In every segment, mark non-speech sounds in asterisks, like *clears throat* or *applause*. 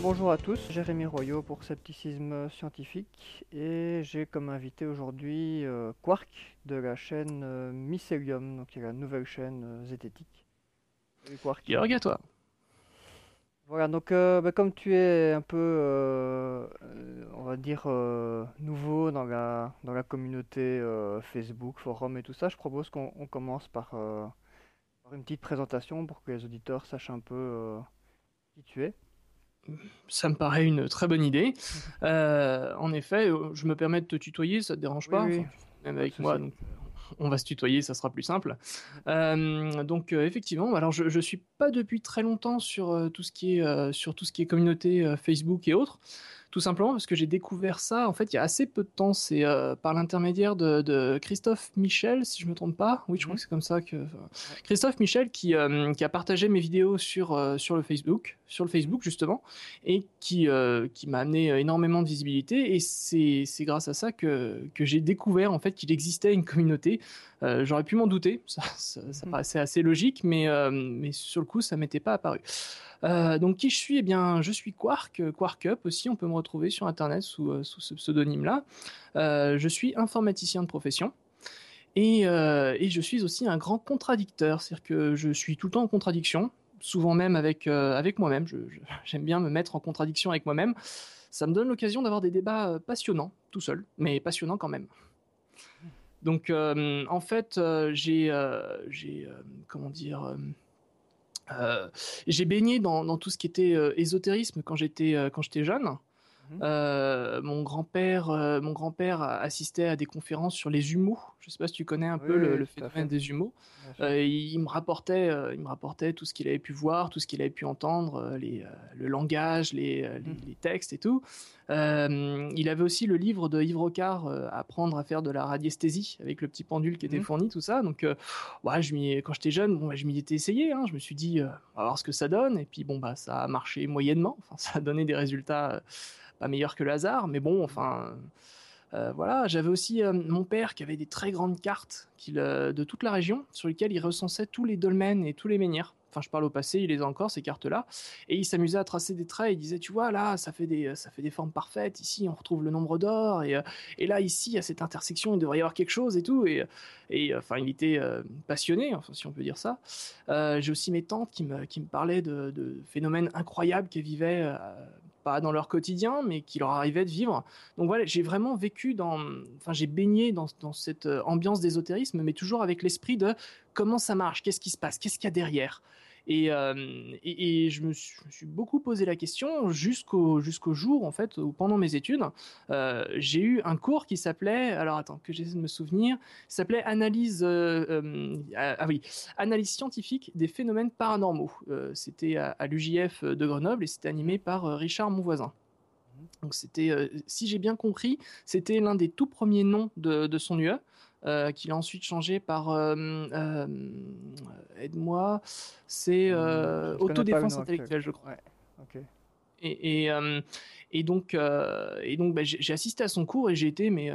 bonjour à tous, Jérémy Royot pour Scepticisme Scientifique et j'ai comme invité aujourd'hui euh, Quark de la chaîne euh, Mycelium, donc qui est la nouvelle chaîne euh, zététique. Salut Quark. à toi. Voilà, donc bah, comme tu es un peu, on va dire, nouveau dans la, dans la communauté Facebook, forum et tout ça, je propose qu'on commence par, par, une petite présentation pour que les auditeurs sachent un peu qui tu es ça me paraît une très bonne idée. Euh, en effet, je me permets de te tutoyer, ça te dérange pas? Même avec moi, donc on va se tutoyer, ça sera plus simple. Euh, donc euh, effectivement, alors je, je suis pas depuis très longtemps sur tout ce qui est sur tout ce qui est communauté Facebook et autres. Tout simplement parce que j'ai découvert ça en fait il y a assez peu de temps. C'est euh, par l'intermédiaire de, Christophe Michel, si je me trompe pas. Oui, je crois mhm. que c'est comme ça que Christophe Michel qui, euh, qui a partagé mes vidéos sur euh, sur le Facebook, sur le Facebook justement, et qui qui m'a amené énormément de visibilité. Et c'est c'est grâce à ça que que j'ai découvert en fait qu'il existait une communauté. J'aurais pu m'en douter, ça, ça, ça, mhm. paraissait assez logique, mais mais sur le coup ça m'était pas apparu. Euh, donc qui je suis? Eh bien, je suis Quark, Quark Up aussi. On peut me retrouver sur Internet sous, euh, sous ce pseudonyme-là. Euh, je suis informaticien de profession. Et, et, je suis aussi un grand contradicteur, c'est-à-dire que je suis tout le temps en contradiction, souvent même avec, avec moi-même. *laughs* J'aime bien me mettre en contradiction avec moi-même. Ça me donne l'occasion d'avoir des débats passionnants, tout seul, mais passionnants quand même. Donc, en fait, j'ai, j'ai, comment dire, euh, j'ai baigné dans, dans, tout ce qui était euh, ésotérisme quand j'étais euh, quand j'étais jeune. Mhm. Euh, mon grand-père, euh, mon grand-père assistait à des conférences sur les humeaux. Je sais pas si tu connais un peu le, phénomène des humeaux. Euh, il, me rapportait, il me rapportait tout ce qu'il avait pu voir, tout ce qu'il avait pu entendre, les, le langage, les, mhm. les, textes et tout. Il avait aussi le livre de Yves Rocard, apprendre à faire de la radiesthésie avec le petit pendule qui était mhm. fourni, tout ça. Donc, ouais, je quand j'étais jeune, bon, bah, je m'y étais essayé. Hein. Je me suis dit, on va voir ce que ça donne. Et puis bon, bah, ça a marché moyennement. Enfin, *laughs* ça a donné des résultats pas meilleur que le hasard, mais bon, enfin. Euh, voilà, j'avais aussi euh, mon père qui avait des très grandes cartes euh, de toute la région sur lesquelles il recensait tous les dolmens et tous les menhirs. Enfin, je parle au passé, il les a encore ces cartes-là, et il s'amusait à tracer des traits. Il disait, tu vois, là, ça fait des, ça fait des formes parfaites. Ici, on retrouve le nombre d'or, et, et là, ici, à cette intersection, il devrait y avoir quelque chose et tout. Et, et enfin, il était passionné, enfin, si on peut dire ça. J'ai aussi mes tantes qui me, qui me parlaient de, de phénomènes incroyables qu'elles vivaient pas dans leur quotidien, mais qui leur arrivait de vivre. Donc voilà, j'ai vraiment vécu dans, enfin j'ai baigné dans, dans cette euh, ambiance d'ésotérisme, mais toujours avec l'esprit de comment ça marche, qu'est-ce qui se passe, qu'est-ce qu'il y a derrière. Euh, et, et, je, me suis, beaucoup posé la question jusqu'au jusqu'au jour en fait où pendant mes études euh, j'ai eu un cours qui s'appelait alors attends que j'essaie de me souvenir s'appelait analyse euh, ah, ah oui analyse scientifique des phénomènes paranormaux. C'était à, l'UJF de Grenoble et c'était animé par Richard Monvoisin donc c'était si j'ai bien compris c'était l'un des tout premiers noms de, de son UE euh, qu'il a ensuite changé par euh, euh, aide-moi, c'est autodéfense intellectuelle, je crois. Et, et, et, donc, et donc bah, j'ai assisté à son cours et j'ai été mais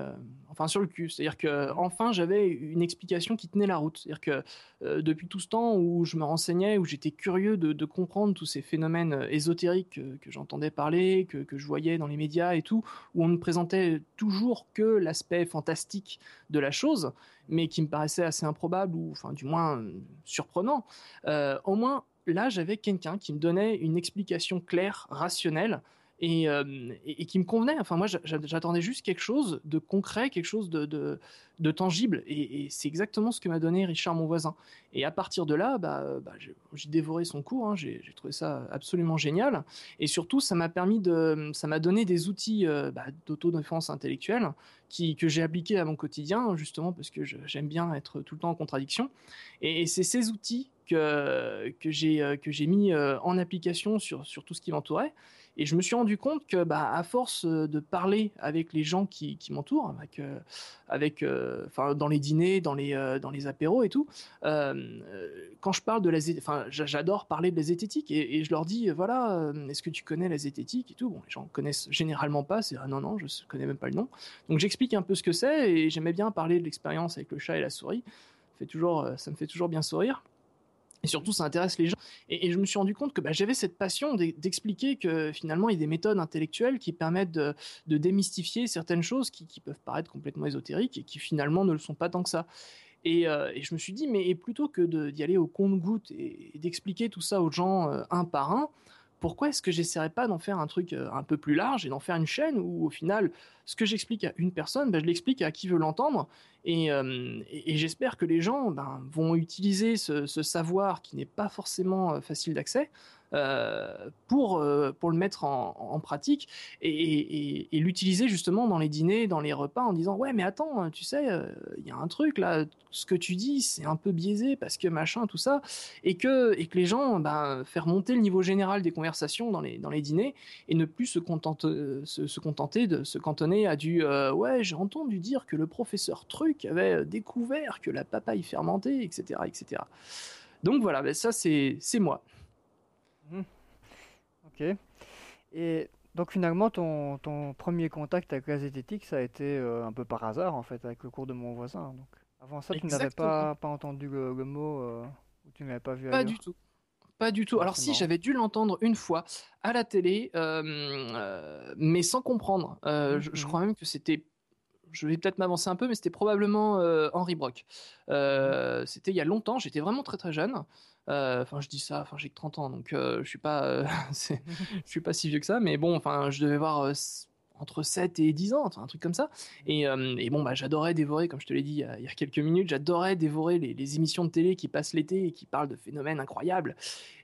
enfin sur le cul. C'est-à-dire que enfin j'avais une explication qui tenait la route. C'est-à-dire que euh, depuis tout ce temps où je me renseignais, où j'étais curieux de, comprendre tous ces phénomènes euh, ésotériques que, j'entendais parler, que, je voyais dans les médias et tout, où on ne présentait toujours que l'aspect fantastique de la chose, mais qui me paraissait assez improbable ou enfin du moins surprenant. Euh, au moins là j'avais quelqu'un qui me donnait une explication claire, rationnelle euh, et, et, qui me convenait. Enfin, moi, j'attendais juste quelque chose de concret, quelque chose de, tangible. Et, c'est exactement ce que m'a donné Richard, mon voisin. Et à partir de là, bah, bah j'ai dévoré son cours. Hein. j'ai trouvé ça absolument génial. Et surtout, ça m'a permis de, ça m'a donné des outils euh, bah, d'autodéfense intellectuelle que j'ai appliqués à mon quotidien, justement parce que j'aime bien être tout le temps en contradiction. Et, c'est ces outils que, j'ai euh, que j'ai mis en application sur, sur tout ce qui m'entourait. Et je me suis rendu compte que, bah, à force euh, de parler avec les gens qui, m'entourent, avec, euh, avec, euh, enfin, dans les dîners, dans les, dans les apéros et tout, quand je parle de la, enfin, j'adore parler de la zététique et, je leur dis, voilà, est-ce que tu connais la zététique et tout? Bon, les gens connaissent généralement pas. C'est ah non non, je connais même pas le nom. Donc j'explique un peu ce que c'est et j'aimais bien parler de l'expérience avec le chat et la souris. Fait toujours, ça me fait toujours bien sourire. Et surtout, ça intéresse les gens. Et, je me suis rendu compte que bah, j'avais cette passion d'expliquer que finalement, il y a des méthodes intellectuelles qui permettent de, démystifier certaines choses qui, peuvent paraître complètement ésotériques et qui finalement ne le sont pas tant que ça. Et, je me suis dit, mais plutôt que d'y aller au compte-goutte et, d'expliquer tout ça aux gens un par un, pourquoi est-ce que j'essaierais pas d'en faire un truc un peu plus large et d'en faire une chaîne où au final ce que j'explique à une personne, ben, je l'explique à qui veut l'entendre et, j'espère que les gens ben, vont utiliser ce, savoir qui n'est pas forcément facile d'accès euh, pour, euh, pour le mettre en, pratique et, l'utiliser justement dans les dîners, dans les repas en disant ouais mais attends tu sais euh, il y a un truc là ce que tu dis c'est un peu biaisé parce que machin tout ça et que et que les gens ben, faire monter le niveau général des conversations dans les dans les dîners et ne plus se contenter se, contenter de se cantonner à du ouais j'ai entendu dire que le professeur truc avait découvert que la papaye fermentée etc etc donc voilà ben ça c'est moi. Ok. Et donc finalement, ton, ton premier contact avec la zététique, ça a été euh, un peu par hasard en fait, avec le cours de mon voisin. Donc avant ça, tu n'avais pas, pas entendu le, mot, euh, ou tu n'avais pas vu Pas du tout. Pas du tout. Alors si, j'avais dû l'entendre une fois à la télé, euh, mais sans comprendre. je, je, mhm. crois même que c'était je vais peut-être m'avancer un peu, mais c'était probablement euh, Henri Brock. Euh, c'était il y a longtemps, j'étais vraiment très très jeune. Euh, enfin, je dis ça, enfin j'ai que 30 ans, donc je suis pas, *laughs* *laughs* je suis pas si vieux que ça, mais bon, enfin, je devais voir entre 7 et 10 ans, un truc comme ça. Et, bon, bah, j'adorais dévorer, comme je te l'ai dit il y, a, quelques minutes, j'adorais dévorer les, émissions de télé qui passent l'été et qui parlent de phénomènes incroyables.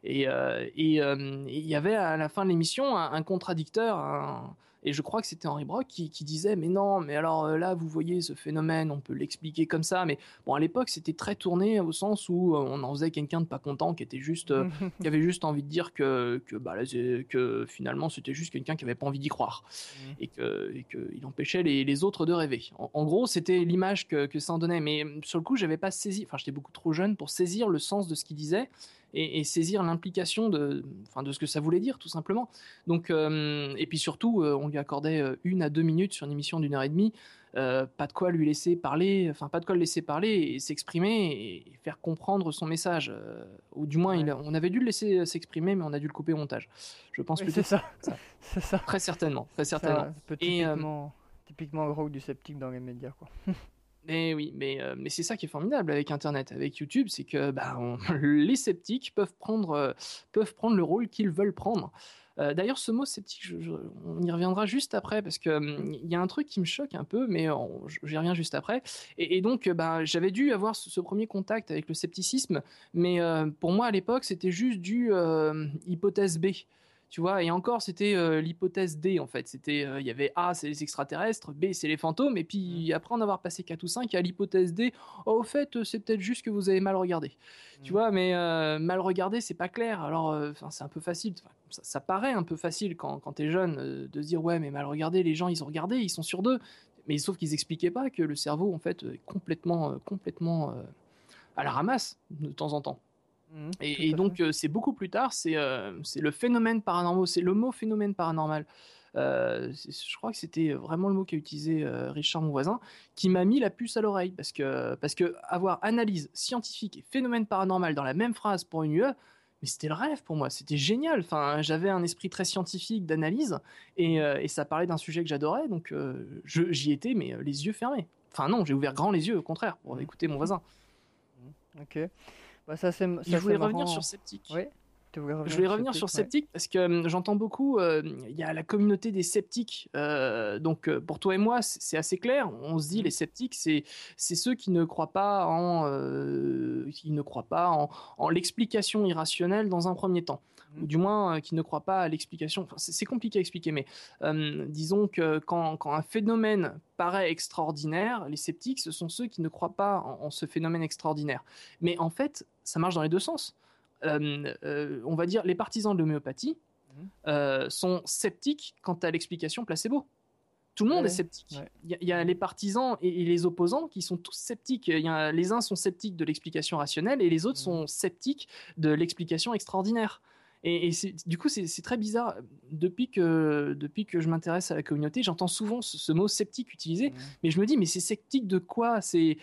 Et il y avait à la fin de l'émission un, un, contradicteur, un, et je crois que c'était Henri Brock qui, disait mais non, mais alors euh, là vous voyez ce phénomène, on peut l'expliquer comme ça. Mais bon à l'époque c'était très tourné au sens où euh, on en faisait quelqu'un de pas content qui était juste, euh, *laughs* qui avait juste envie de dire que que bah que finalement c'était juste quelqu'un qui avait pas envie d'y croire mmh. et que et que il empêchait les, autres de rêver. En, gros c'était l'image que, que ça en donnait. Mais sur le coup j'avais pas saisi, enfin j'étais beaucoup trop jeune pour saisir le sens de ce qu'il disait et, saisir l'implication de, enfin, de ce que ça voulait dire, tout simplement. Donc, euh, et puis surtout, euh, on lui accordait euh, une à deux minutes sur une émission d'une heure et demie. pas de quoi lui laisser parler, enfin pas de quoi le laisser parler et s'exprimer et faire comprendre son message. ou du moins, il on avait dû le laisser s'exprimer, mais on a dû le couper au montage. Je pense que c'est ça. *laughs* c'est ça. Très certainement, très certainement. typiquement, et, typiquement du sceptique dans les médias, quoi. *laughs* Mais oui, mais, euh, mais c'est ça qui est formidable avec Internet, avec YouTube, c'est que bah, *laughs* les sceptiques peuvent prendre, euh, peuvent prendre le rôle qu'ils veulent prendre. Euh, d'ailleurs, ce mot sceptique, on y reviendra juste après parce que hum, il y a un truc qui me choque un peu, mais j'y reviens juste après. Et, donc, bah, j'avais dû avoir ce, premier contact avec le scepticisme, mais pour moi à l'époque, c'était juste du hypothèse B tu vois et encore c'était euh, l'hypothèse D en fait. C'était euh, il y avait A c'est les extraterrestres B c'est les fantômes et puis mmh. après en avoir passé 4 ou 5 il y a l'hypothèse D. Oh, au fait c'est peut-être juste que vous avez mal regardé. Tu mmh. vois mais euh, mal regardé c'est pas clair. Alors c'est un peu facile. Ça, paraît un peu facile quand, quand es jeune de se dire ouais mais mal regardé les gens ils ont regardé ils sont sur deux. Mais sauf qu'ils expliquaient pas que le cerveau en fait est complètement complètement à la ramasse de temps en temps Mmh, et, donc euh, c'est beaucoup plus tard, c'est euh, le phénomène paranormal, c'est le mot phénomène paranormal. Euh, je crois que c'était vraiment le mot qu'a utilisé Richard mon voisin, qui m'a mis la puce à l'oreille parce que parce que avoir analyse scientifique et phénomène paranormal dans la même phrase pour une UE, mais c'était le rêve pour moi, c'était génial. Enfin, j'avais un esprit très scientifique d'analyse et, et, ça parlait d'un sujet que j'adorais, donc j'y étais mais les yeux fermés. Enfin non, j'ai ouvert grand les yeux au contraire pour mmh. écouter mon voisin. Mmh, ok. Bah, ça, c'est, je voulais revenir sur Sceptique. Oui. Je voulais revenir sur Sceptique parce que hum, j'entends beaucoup, euh, il y a la communauté des sceptiques. Euh, donc euh, pour toi et moi, c'est assez clair. On se dit mm. les sceptiques, c'est c'est ceux qui ne croient pas en qui ne croient pas en, en l'explication irrationnelle dans un premier temps ou du moins qui ne croient pas à l'explication. c'est compliqué à expliquer, mais euh, disons que quand, un phénomène paraît extraordinaire, les sceptiques, ce sont ceux qui ne croient pas en, ce phénomène extraordinaire. Mais en fait, ça marche dans les deux sens. Euh, on va dire, les partisans de l'homéopathie mmh. sont sceptiques quant à l'explication placebo. Tout le monde est sceptique. Il y, a les partisans et, les opposants qui sont tous sceptiques. Y a, les uns sont sceptiques de l'explication rationnelle et les autres mmh. sont sceptiques de l'explication extraordinaire. Et, du coup, c'est très bizarre. Depuis que, depuis que je m'intéresse à la communauté, j'entends souvent ce, mot sceptique utilisé, mmh. mais je me dis, mais c'est sceptique de quoi? C'est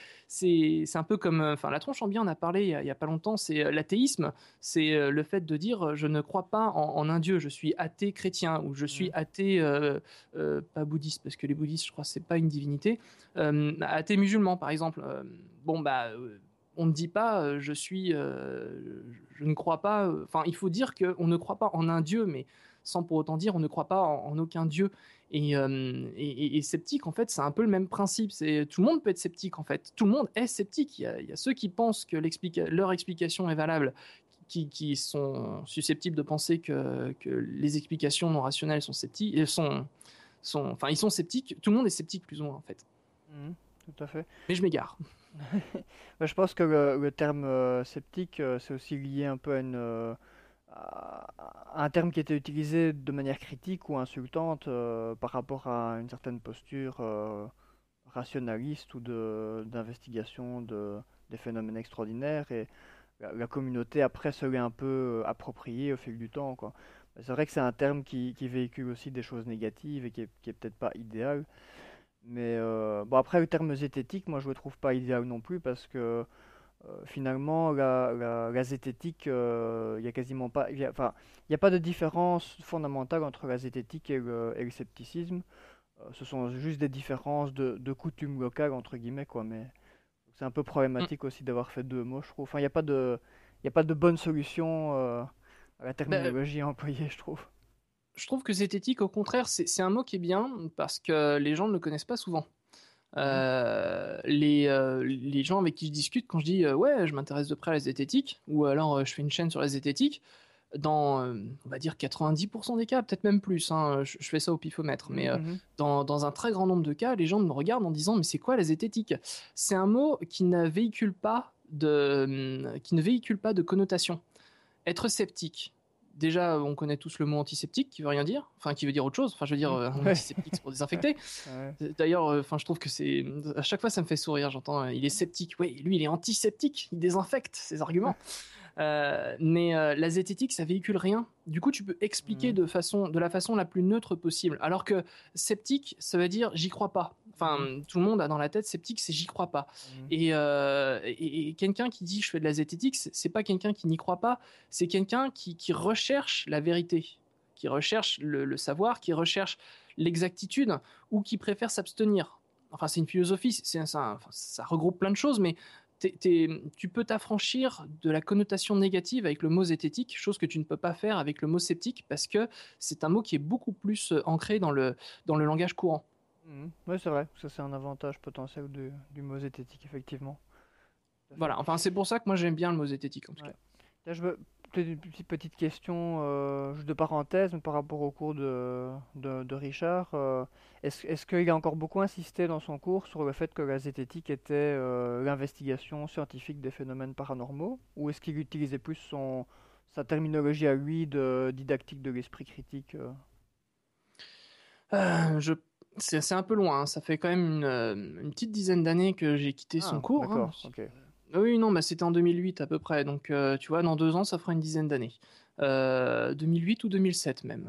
un peu comme, enfin, la tronche en bien, on a parlé il n'y a, pas longtemps, c'est l'athéisme, c'est le fait de dire, je ne crois pas en, un Dieu, je suis athée chrétien, ou je suis mmh. athée, pas bouddhiste, parce que les bouddhistes, je crois, c'est pas une divinité, athée musulman, par exemple. bon, bah on ne dit pas euh, je suis, euh, je ne crois pas. Euh, enfin, il faut dire qu'on ne croit pas en un Dieu, mais sans pour autant dire on ne croit pas en, aucun Dieu. Et, sceptique, en fait, c'est un peu le même principe. C'est tout le monde peut être sceptique, en fait. Tout le monde est sceptique. Il y a, ceux qui pensent que leur explication est valable, qui, sont susceptibles de penser que, les explications non rationnelles sont sceptiques, sont, sont, enfin, ils sont sceptiques. Tout le monde est sceptique plus ou moins, en fait. Mmh, tout à fait. Mais je m'égare. *laughs* Bah, je pense que le, terme euh, sceptique, euh, c'est aussi lié un peu euh, à, un terme qui était utilisé de manière critique ou insultante par rapport à une certaine posture rationaliste ou d'investigation de, des phénomènes extraordinaires. Et la, communauté, après, se l'est un peu appropriée au fil du temps. C'est vrai que c'est un terme qui, véhicule aussi des choses négatives et qui est, qui est peut-être pas idéal. Mais euh, bon, après, le terme zététique, moi, je le trouve pas idéal non plus parce que euh, finalement, la, la, zététique, euh, il n'y a quasiment pas. enfin, il n'y a pas de différence fondamentale entre la zététique et le, et le scepticisme. ce sont juste des différences de, de coutumes locales, entre guillemets, quoi. Mais c'est un peu problématique aussi d'avoir fait deux mots, je trouve. Enfin, il n'y a, pas de, a pas de bonne solution à la ben, terminologie *laughs* employée, je trouve je trouve que zététique, au contraire, c'est un mot qui est bien parce que les gens ne le connaissent pas souvent. Euh, les, euh, les, gens avec qui je discute, quand je dis euh, ouais, je m'intéresse de près à la zététique, ou alors je fais une chaîne sur la zététique, dans, on va dire 90% des cas, peut-être même plus, hein, je, fais ça au pifomètre, mais mhm. dans, dans, un très grand nombre de cas, les gens me regardent en disant mais c'est quoi la zététique C'est un mot qui ne véhicule pas de, qui ne véhicule pas de connotation. Être sceptique, déjà, on connaît tous le mot antiseptique qui veut rien dire, enfin qui veut dire autre chose. Enfin, je veux dire, euh, antiseptique c'est pour désinfecter. *laughs* D'ailleurs, euh, enfin, je trouve que c'est à chaque fois ça me fait sourire. J'entends, euh, il est sceptique. Oui, lui, il est antiseptique. Il désinfecte ses arguments. *laughs* mais la zététique, ça véhicule rien. Du coup, tu peux expliquer mm. de façon, de la façon la plus neutre possible. Alors que sceptique, ça veut dire j'y crois pas. Enfin, mmh. tout le monde a dans la tête sceptique, c'est j'y crois pas. Mmh. Euh, et, quelqu'un qui dit je fais de la zététique, c'est pas quelqu'un qui n'y croit pas, c'est quelqu'un qui, recherche la vérité, qui recherche le, savoir, qui recherche l'exactitude ou qui préfère s'abstenir. Enfin, c'est une philosophie, c'est ça, ça regroupe plein de choses, mais tu peux t'affranchir de la connotation négative avec le mot zététique, chose que tu ne peux pas faire avec le mot sceptique parce que c'est un mot qui est beaucoup plus euh, ancré dans le, dans le langage courant. Mhm. Oui, c'est vrai. Ça, c'est un avantage potentiel du, du mot zététique, effectivement. Voilà, enfin, c'est pour ça que moi j'aime bien le mot zététique, en tout cas. Là, je veux une petite question euh, de parenthèse par rapport au cours de, de, Richard. Euh, est-ce, est-ce qu'il a encore beaucoup insisté dans son cours sur le fait que la zététique était euh, l'investigation scientifique des phénomènes paranormaux? Ou est-ce qu'il utilisait plus son, sa terminologie à lui de didactique de l'esprit critique je c'est un peu loin, hein. ça fait quand même une, une petite dizaine d'années que j'ai quitté son ah, cours. Hein. Oui, non, bah, c'était en 2008 à peu près, donc euh, tu vois, dans deux ans, ça fera une dizaine d'années. 2008 euh, ou 2007 même,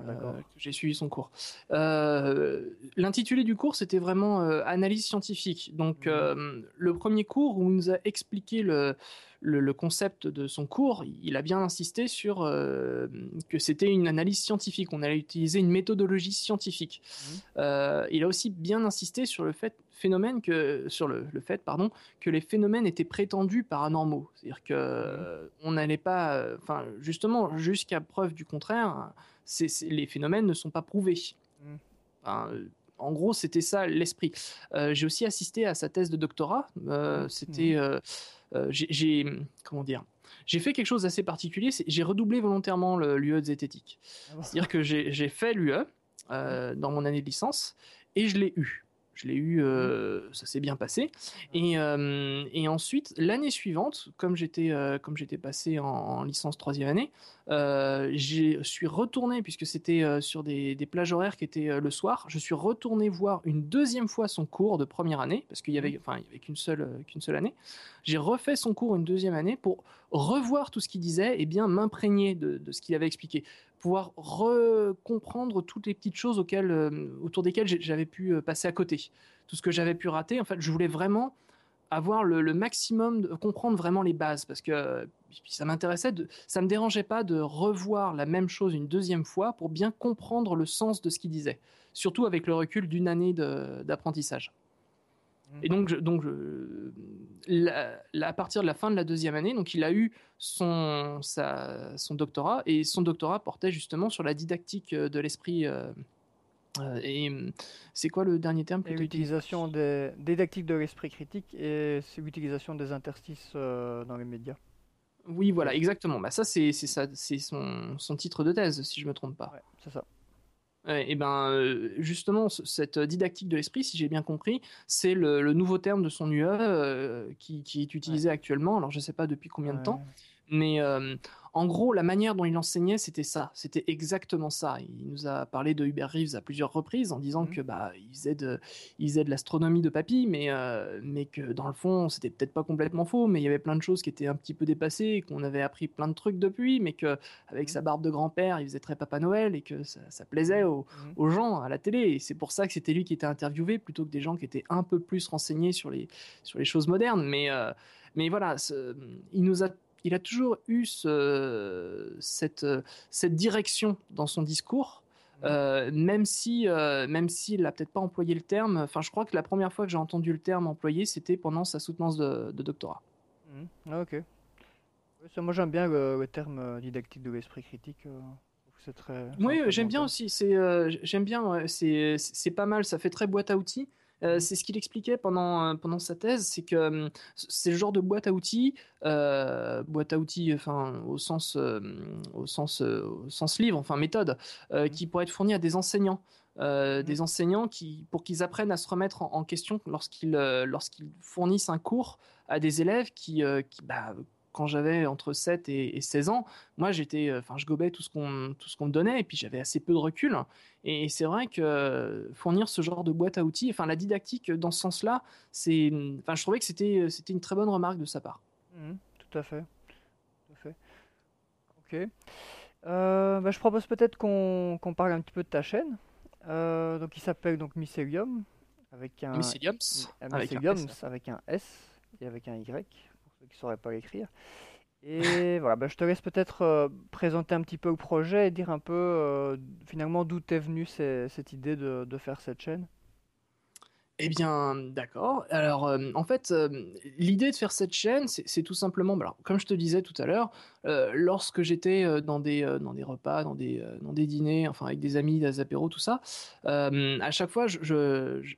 j'ai suivi son cours. L'intitulé du cours, c'était vraiment analyse scientifique. Donc, mmh. le premier cours où il nous a expliqué le, le, concept de son cours, il a bien insisté sur euh, que c'était une analyse scientifique. On allait utiliser une méthodologie scientifique. Mmh. Euh, il a aussi bien insisté sur le fait phénomène que sur le, fait pardon que les phénomènes étaient prétendus paranormaux, c'est-à-dire que mmh. on n'allait pas, enfin justement jusqu'à preuve du contraire, les phénomènes ne sont pas prouvés. Mmh. en gros, c'était ça l'esprit. Euh, j'ai aussi assisté à sa thèse de doctorat. c'était euh, j'ai comment dire j'ai fait quelque chose d'assez particulier, j'ai redoublé volontairement l'UE de zététique. Ah C'est-à-dire que j'ai fait l'UE euh, dans mon année de licence et je l'ai eu. Je l'ai eu, euh, ça s'est bien passé. Et, euh, et ensuite, l'année suivante, comme j'étais euh, comme j'étais passé en, licence troisième année, je suis retourné puisque c'était sur des, des, plages horaires qui étaient le soir. Je suis retourné voir une deuxième fois son cours de première année parce qu'il y avait mmh. enfin il y avait qu'une seule qu'une seule année. J'ai refait son cours une deuxième année pour revoir tout ce qu'il disait et bien m'imprégner de, de, ce qu'il avait expliqué pouvoir recomprendre toutes les petites choses auxquelles, euh, autour desquelles j'avais pu euh, passer à côté. Tout ce que j'avais pu rater, en fait, je voulais vraiment avoir le, maximum, de, comprendre vraiment les bases, parce que ça m'intéressait, ça me dérangeait pas de revoir la même chose une deuxième fois pour bien comprendre le sens de ce qu'il disait, surtout avec le recul d'une année d'apprentissage. Et donc, donc à partir de la fin de la deuxième année, donc il a eu son, son doctorat et son doctorat portait justement sur la didactique euh, de l'esprit. Euh, euh, et c'est quoi le dernier terme L'utilisation des didactique de l'esprit critique et c'est l'utilisation des interstices dans les médias. Oui, voilà, exactement. Bah ça, c'est son, son titre de thèse, si je me trompe pas. c'est ça et ben euh, justement cette didactique de l'esprit, si j'ai bien compris, c'est le, nouveau terme de son UE euh, qui, est utilisé actuellement. Alors je ne sais pas depuis combien de temps, mais euh, en gros, la manière dont il enseignait, c'était ça, c'était exactement ça. Il nous a parlé de Hubert Reeves à plusieurs reprises en disant mmh. que bah il faisait de, de l'astronomie de papy, mais euh, mais que dans le fond, c'était peut-être pas complètement faux, mais il y avait plein de choses qui étaient un petit peu dépassées, qu'on avait appris plein de trucs depuis, mais que avec mmh. sa barbe de grand-père, il faisait très Papa Noël et que ça, plaisait mmh. aux, gens à la télé. Et c'est pour ça que c'était lui qui était interviewé plutôt que des gens qui étaient un peu plus renseignés sur les sur les choses modernes. Mais euh, mais voilà, il nous a il a toujours eu cette, cette direction dans son discours. Euh, même si euh, même s'il n'a peut-être pas employé le terme, enfin je crois que la première fois que j'ai entendu le terme employé, c'était pendant sa soutenance de, doctorat. Mmh. Ah, ok. moi j'aime bien le, terme euh, didactique de l'esprit critique. c'est très. Oui, j'aime bien aussi. C'est j'aime bien. c'est pas mal. Ça fait très boîte à outils. Euh, c'est ce qu'il expliquait pendant, euh, pendant sa thèse, c'est que c'est le genre de boîte à outils, euh, boîte à outils, enfin au sens, au sens, au sens livre, enfin méthode, mmh. qui pourrait être fournie à des enseignants. Mmh. des enseignants qui, pour qu'ils apprennent à se remettre en, question lorsqu'ils lorsqu'ils fournissent un cours à des élèves qui, qui bah, quand j'avais entre 7 et, 16 ans, moi j'étais, euh, enfin je gobais tout ce qu'on tout ce qu'on me donnait et puis j'avais assez peu de recul. Et c'est vrai que fournir ce genre de boîte à outils, enfin la didactique dans ce sens-là, c'est, enfin je trouvais que c'était c'était une très bonne remarque de sa part. Mmh, tout à fait, tout à fait. Ok. Euh, bah, je propose peut-être qu'on parle un petit peu de ta chaîne. Euh, donc il s'appelle donc Mycelium avec un Myceliums, avec, un avec un S et avec un Y qui ne sauraient pas l'écrire. Et *laughs* voilà, bah, je te laisse peut-être euh, présenter un petit peu le projet et dire un peu euh, finalement d'où t'es venue cette idée de, de, faire cette chaîne. Eh bien, d'accord. Alors, euh, en fait, euh, l'idée de faire cette chaîne, c'est tout simplement, bah, alors, comme je te disais tout à l'heure, euh, lorsque j'étais dans des dans des repas, dans des dans des dîners, enfin avec des amis, des apéros, tout ça, à chaque fois,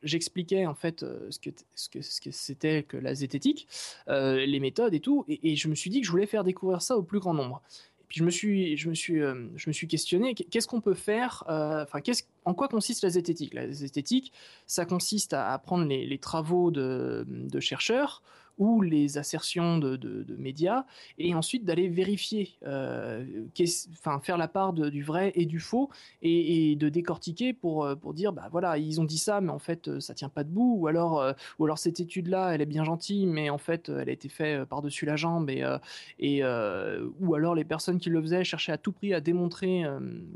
j'expliquais je, en fait ce que ce que c'était que la zététique, les méthodes et tout, et je me suis dit que je voulais faire découvrir ça au plus grand nombre euh, je me suis questionné, qu'est-ce qu'on peut faire euh, Enfin, en quoi consiste la zététique La zététique, ça consiste à, prendre les, travaux de, chercheurs ou les assertions de, médias, et ensuite d'aller vérifier, euh, enfin faire la part du vrai et du faux, et, de décortiquer pour, euh, pour dire, bah voilà, ils ont dit ça, mais en fait euh, ça tient pas debout, ou alors, ou alors cette étude-là, elle est bien gentille, mais en fait elle a été faite par-dessus la jambe, et, et ou alors les personnes qui le faisaient cherchaient à tout prix à démontrer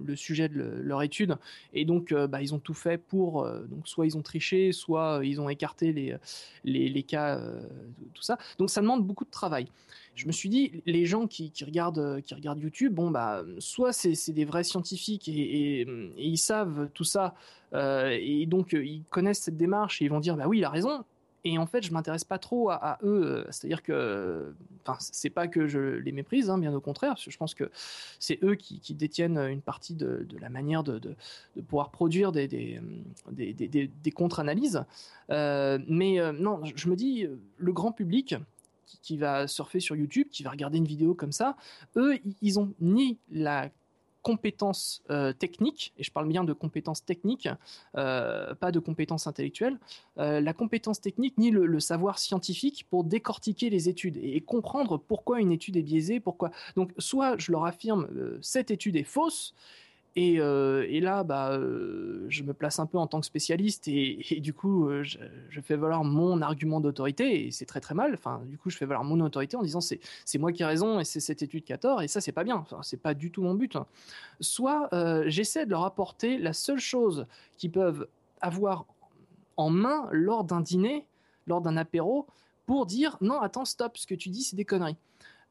le sujet de leur étude, et donc bah, ils ont tout fait pour, donc soit ils ont triché, soit ils ont écarté les, les, les cas tout ça. Donc ça demande beaucoup de travail. Je me suis dit, les gens qui, regardent, qui regardent YouTube, bon bah, soit c'est des vrais scientifiques et, ils savent tout ça, euh, et donc euh, ils connaissent cette démarche et ils vont dire, bah oui, il a raison. Et en fait, je m'intéresse pas trop à, eux. Euh, c'est-à-dire que, enfin, c'est pas que je les méprise, hein, bien au contraire. Je pense que c'est eux qui, détiennent une partie de, la manière de, pouvoir produire des, des, contre-analyses. Euh, mais euh, non, je me dis, le grand public qui, va surfer sur YouTube, qui va regarder une vidéo comme ça, eux, ils ont ni la compétences euh, techniques, et je parle bien de compétences techniques, euh, pas de compétences intellectuelles, euh, la compétence technique ni le, savoir scientifique pour décortiquer les études et, comprendre pourquoi une étude est biaisée, pourquoi. Donc, soit je leur affirme cette étude est fausse, euh, et, là, bah, euh, je me place un peu en tant que spécialiste et, *laughs* du coup, euh, je, fais valoir mon argument d'autorité et c'est très très mal. Enfin, du coup, je fais valoir mon autorité en disant c'est moi qui ai raison et c'est cette étude qui a tort et ça c'est pas bien. Enfin, c'est pas du tout mon but. Hein. Soit j'essaie de leur apporter la seule chose qu'ils peuvent avoir en main lors d'un dîner, lors d'un apéro, pour dire non, attends, stop, ce que tu dis c'est des conneries.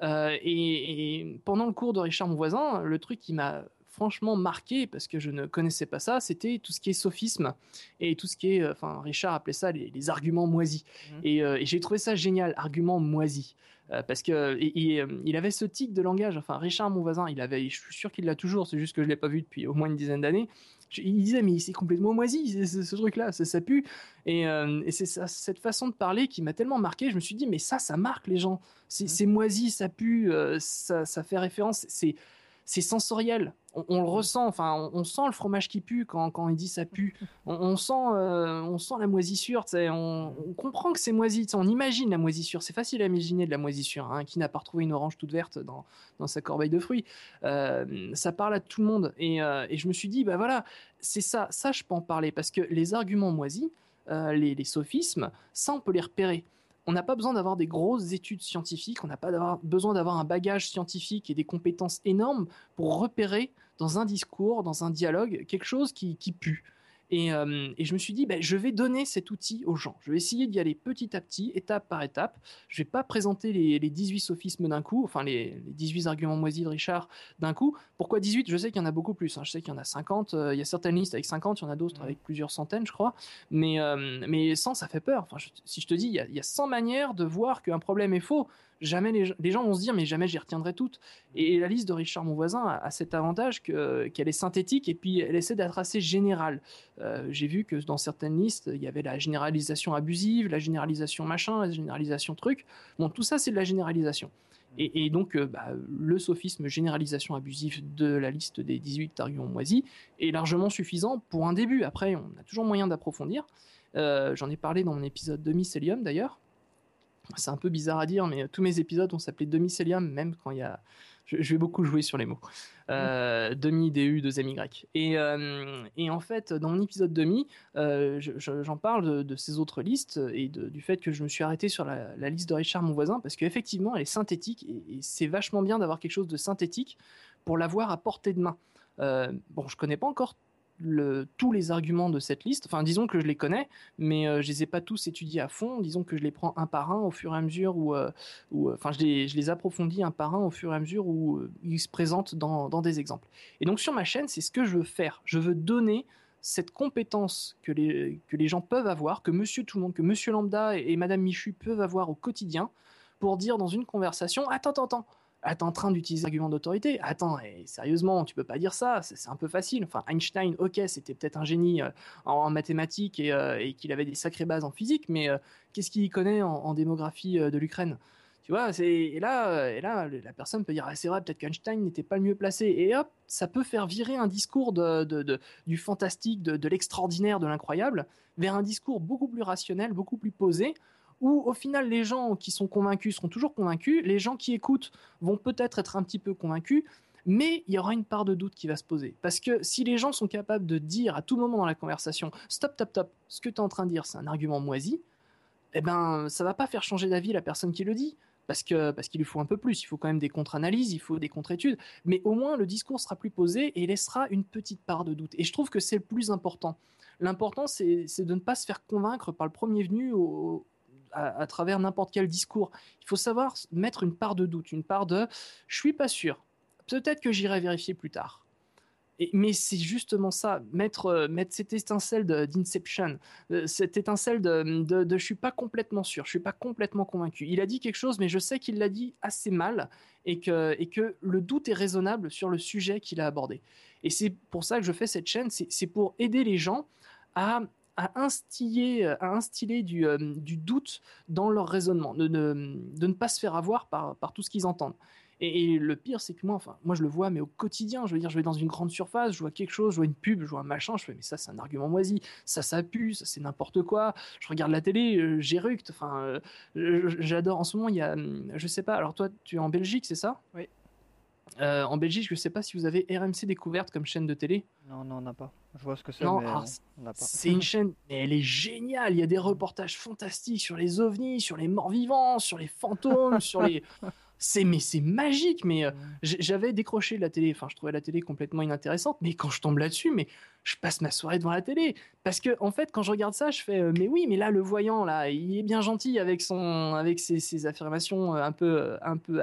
et, et, pendant le cours de Richard, mon voisin, le truc qui m'a franchement marqué parce que je ne connaissais pas ça, c'était tout ce qui est sophisme et tout ce qui est, euh, enfin Richard appelait ça les, arguments moisis. Mmh. Euh, et, j'ai trouvé ça génial, arguments moisis. Euh, parce que il avait ce tic de langage. Enfin, Richard, mon voisin, il avait, je suis sûr qu'il l'a toujours. C'est juste que je l'ai pas vu depuis au moins une dizaine d'années. Il disait mais c'est complètement moisi ce, truc-là, ça, ça, pue. Et, c'est cette façon de parler qui m'a tellement marqué. Je me suis dit mais ça, ça marque les gens. C'est mmh. moisi, ça pue, ça, ça fait référence. C'est c'est sensoriel. On, le ressent, enfin, on, sent le fromage qui pue quand, il dit ça pue. On, sent, euh, on sent la moisissure. On, on comprend que c'est moisi. On imagine la moisissure. C'est facile à imaginer de la moisissure. Hein. Qui n'a pas retrouvé une orange toute verte dans, sa corbeille de fruits euh, Ça parle à tout le monde. Et, euh, et, je me suis dit, bah voilà, c'est ça. Ça, je peux en parler parce que les arguments moisis, les sophismes, ça, on peut les repérer on n'a pas besoin d'avoir des grosses études scientifiques, on n'a pas besoin d'avoir un bagage scientifique et des compétences énormes pour repérer dans un discours, dans un dialogue, quelque chose qui pue. Euh, et, je me suis dit, ben, je vais donner cet outil aux gens. Je vais essayer d'y aller petit à petit, étape par étape. Je vais pas présenter les, 18 sophismes d'un coup, enfin les, 18 arguments moisis de Richard d'un coup. Pourquoi 18 Je sais qu'il y en a beaucoup plus. Hein. Je sais qu'il y en a 50. Euh, il y a certaines listes avec 50, il y en a d'autres avec plusieurs centaines, je crois. Mais, euh, mais 100, ça fait peur. Enfin, si je te dis, il y, a, il y a 100 manières de voir qu'un problème est faux jamais les, gens vont se dire mais jamais j'y retiendrai toutes. Et la liste de Richard mon voisin a, cet avantage qu'elle est synthétique et puis elle essaie d'être assez générale. Euh, j'ai vu que dans certaines listes il y avait la généralisation abusive, la généralisation machin, la généralisation truc. Bon tout ça c'est de la généralisation. Et, donc, euh, bah, le sophisme généralisation abusive de la liste des 18 arguments moisis est largement suffisant pour un début. Après, on a toujours moyen d'approfondir. Euh, j'en ai parlé dans mon épisode de Mycelium d'ailleurs c'est un peu bizarre à dire, mais tous mes épisodes ont s'appelé demi-célium, même quand il y a. Je, vais beaucoup jouer sur les mots. Euh, demi, DU, 2 MY. Et, euh, et en fait, dans mon épisode demi, euh, j'en parle de, ces autres listes et du fait que je me suis arrêté sur la, liste de Richard, mon voisin, parce qu'effectivement, elle est synthétique et, c'est vachement bien d'avoir quelque chose de synthétique pour l'avoir à portée de main. bon, je connais pas encore tous les arguments de cette liste. Enfin, disons que je les connais, mais je euh, je les ai pas tous étudiés à fond. Disons que je les prends un par un au fur et à mesure où, euh, euh, enfin, je les, approfondis un par un au fur et à mesure où ils se présentent dans, des exemples. Et donc sur ma chaîne, c'est ce que je veux faire. Je veux donner cette compétence que les, que les gens peuvent avoir, que Monsieur Tout le monde, que Monsieur Lambda et, et Madame Michu peuvent avoir au quotidien, pour dire dans une conversation, attends, attends, attends ah, en train d'utiliser l'argument d'autorité Attends, sérieusement, tu peux pas dire ça, c'est un peu facile. Enfin, Einstein, ok, c'était peut-être un génie euh, en, mathématiques euh, et, qu'il avait des sacrées bases en physique, mais euh, qu'est-ce qu'il connaît en, démographie de l'Ukraine? Tu vois, et là, et là, la personne peut dire, ah, c'est vrai, peut-être qu'Einstein n'était pas le mieux placé. Et hop, ça peut faire virer un discours de, du fantastique, de l'extraordinaire, de l'incroyable, vers un discours beaucoup plus rationnel, beaucoup plus posé, où au final les gens qui sont convaincus seront toujours convaincus, les gens qui écoutent vont peut-être être un petit peu convaincus, mais il y aura une part de doute qui va se poser. Parce que si les gens sont capables de dire à tout moment dans la conversation, stop, stop, stop, ce que tu es en train de dire, c'est un argument moisi, eh ben, ça va pas faire changer d'avis la personne qui le dit. Parce que parce qu'il lui faut un peu plus, il faut quand même des contre-analyses, il faut des contre-études, mais au moins le discours sera plus posé et laissera une petite part de doute. Et je trouve que c'est le plus important. L'important, c'est de ne pas se faire convaincre par le premier venu à, travers n'importe quel discours. Il faut savoir mettre une part de doute, une part de je suis pas sûr. Peut-être que j'irai vérifier plus tard. Et, mais c'est justement ça, mettre, euh, cette étincelle d'inception, euh, cette étincelle de, de, de, je suis pas complètement sûr, je suis pas complètement convaincu. Il a dit quelque chose, mais je sais qu'il l'a dit assez mal et que le doute est raisonnable sur le sujet qu'il a abordé. Et c'est pour ça que je fais cette chaîne, c'est pour aider les gens à à instiller, à instiller du, euh, du doute dans leur raisonnement, de, ne pas se faire avoir par, tout ce qu'ils entendent. Et, le pire, c'est que moi, enfin, moi, je le vois, mais au quotidien, je veux dire, je vais dans une grande surface, je vois quelque chose, je vois une pub, je vois un machin, je fais, mais ça, c'est un argument moisi, ça, ça pue, ça, c'est n'importe quoi. Je regarde la télé, euh, j'éructe, enfin, euh, j'adore. En ce moment, il y a, hum, je sais pas, alors toi, tu es en Belgique, c'est ça? Oui. Euh, en Belgique, je ne sais pas si vous avez RMC Découverte comme chaîne de télé. Non, non, on n'a pas. Je vois ce que c'est, mais ah, on n'a pas. C'est une chaîne, mais elle est géniale. Il y a des reportages fantastiques sur les ovnis, sur les morts vivants, sur les fantômes, sur les *laughs* c'est mais c'est magique mais euh, j'avais décroché la télé enfin je trouvais la télé complètement inintéressante mais quand je tombe là-dessus mais je passe ma soirée devant la télé parce que en fait quand je regarde ça je fais euh, mais oui mais là le voyant là il est bien gentil avec son avec ses, affirmations euh, un peu un peu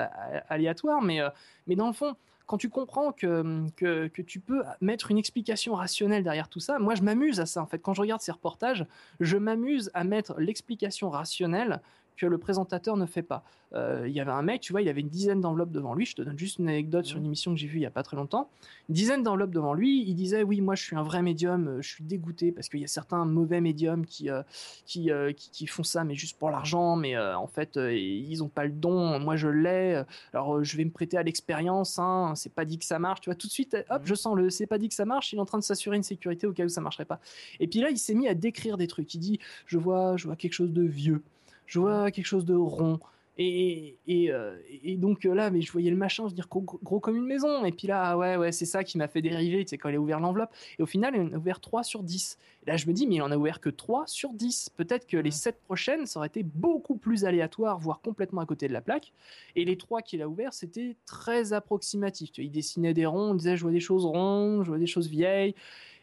aléatoires mais mais dans le fond quand tu comprends que, que, que, tu peux mettre une explication rationnelle derrière tout ça, moi je m'amuse à ça en fait. Quand je regarde ces reportages, je m'amuse à mettre l'explication rationnelle que le présentateur ne fait pas. Euh, il y avait un mec, tu vois, il avait une dizaine d'enveloppes devant lui. Je te donne juste une anecdote sur une émission que j'ai vue il y a pas très longtemps. Une dizaine d'enveloppes devant lui. Il disait oui, moi je suis un vrai médium. Euh, je suis dégoûté parce qu'il y a certains mauvais médiums qui euh, qui, qui, font ça, mais juste pour l'argent. Mais en fait, ils ont pas le don. Moi je l'ai. Alors je vais me prêter à l'expérience. Hein. C'est pas dit que ça marche. Tu vois, tout de suite, hop, je sens le. C'est pas dit que ça marche. Il est en train de s'assurer une sécurité au cas où ça marcherait pas. Et puis là, il s'est mis à décrire des trucs. Il dit je vois, je vois quelque chose de vieux je vois quelque chose de rond. Et, et, euh, et, donc euh, là, mais je voyais le machin, je veux dire gros, gros, comme une maison. Et puis là, ah ouais, ouais, c'est ça qui m'a fait dériver, tu sais, quand il a ouvert l'enveloppe. Et au final, il en a ouvert 3 sur 10. Et là, je me dis, mais il en a ouvert que 3 sur 10. Peut-être que les 7 prochaines, ça aurait été beaucoup plus aléatoire, voire complètement à côté de la plaque. Et les 3 qu'il a ouverts, c'était très approximatif. Tu vois, il dessinait des ronds, il disait, je vois des choses rondes, je vois des choses vieilles.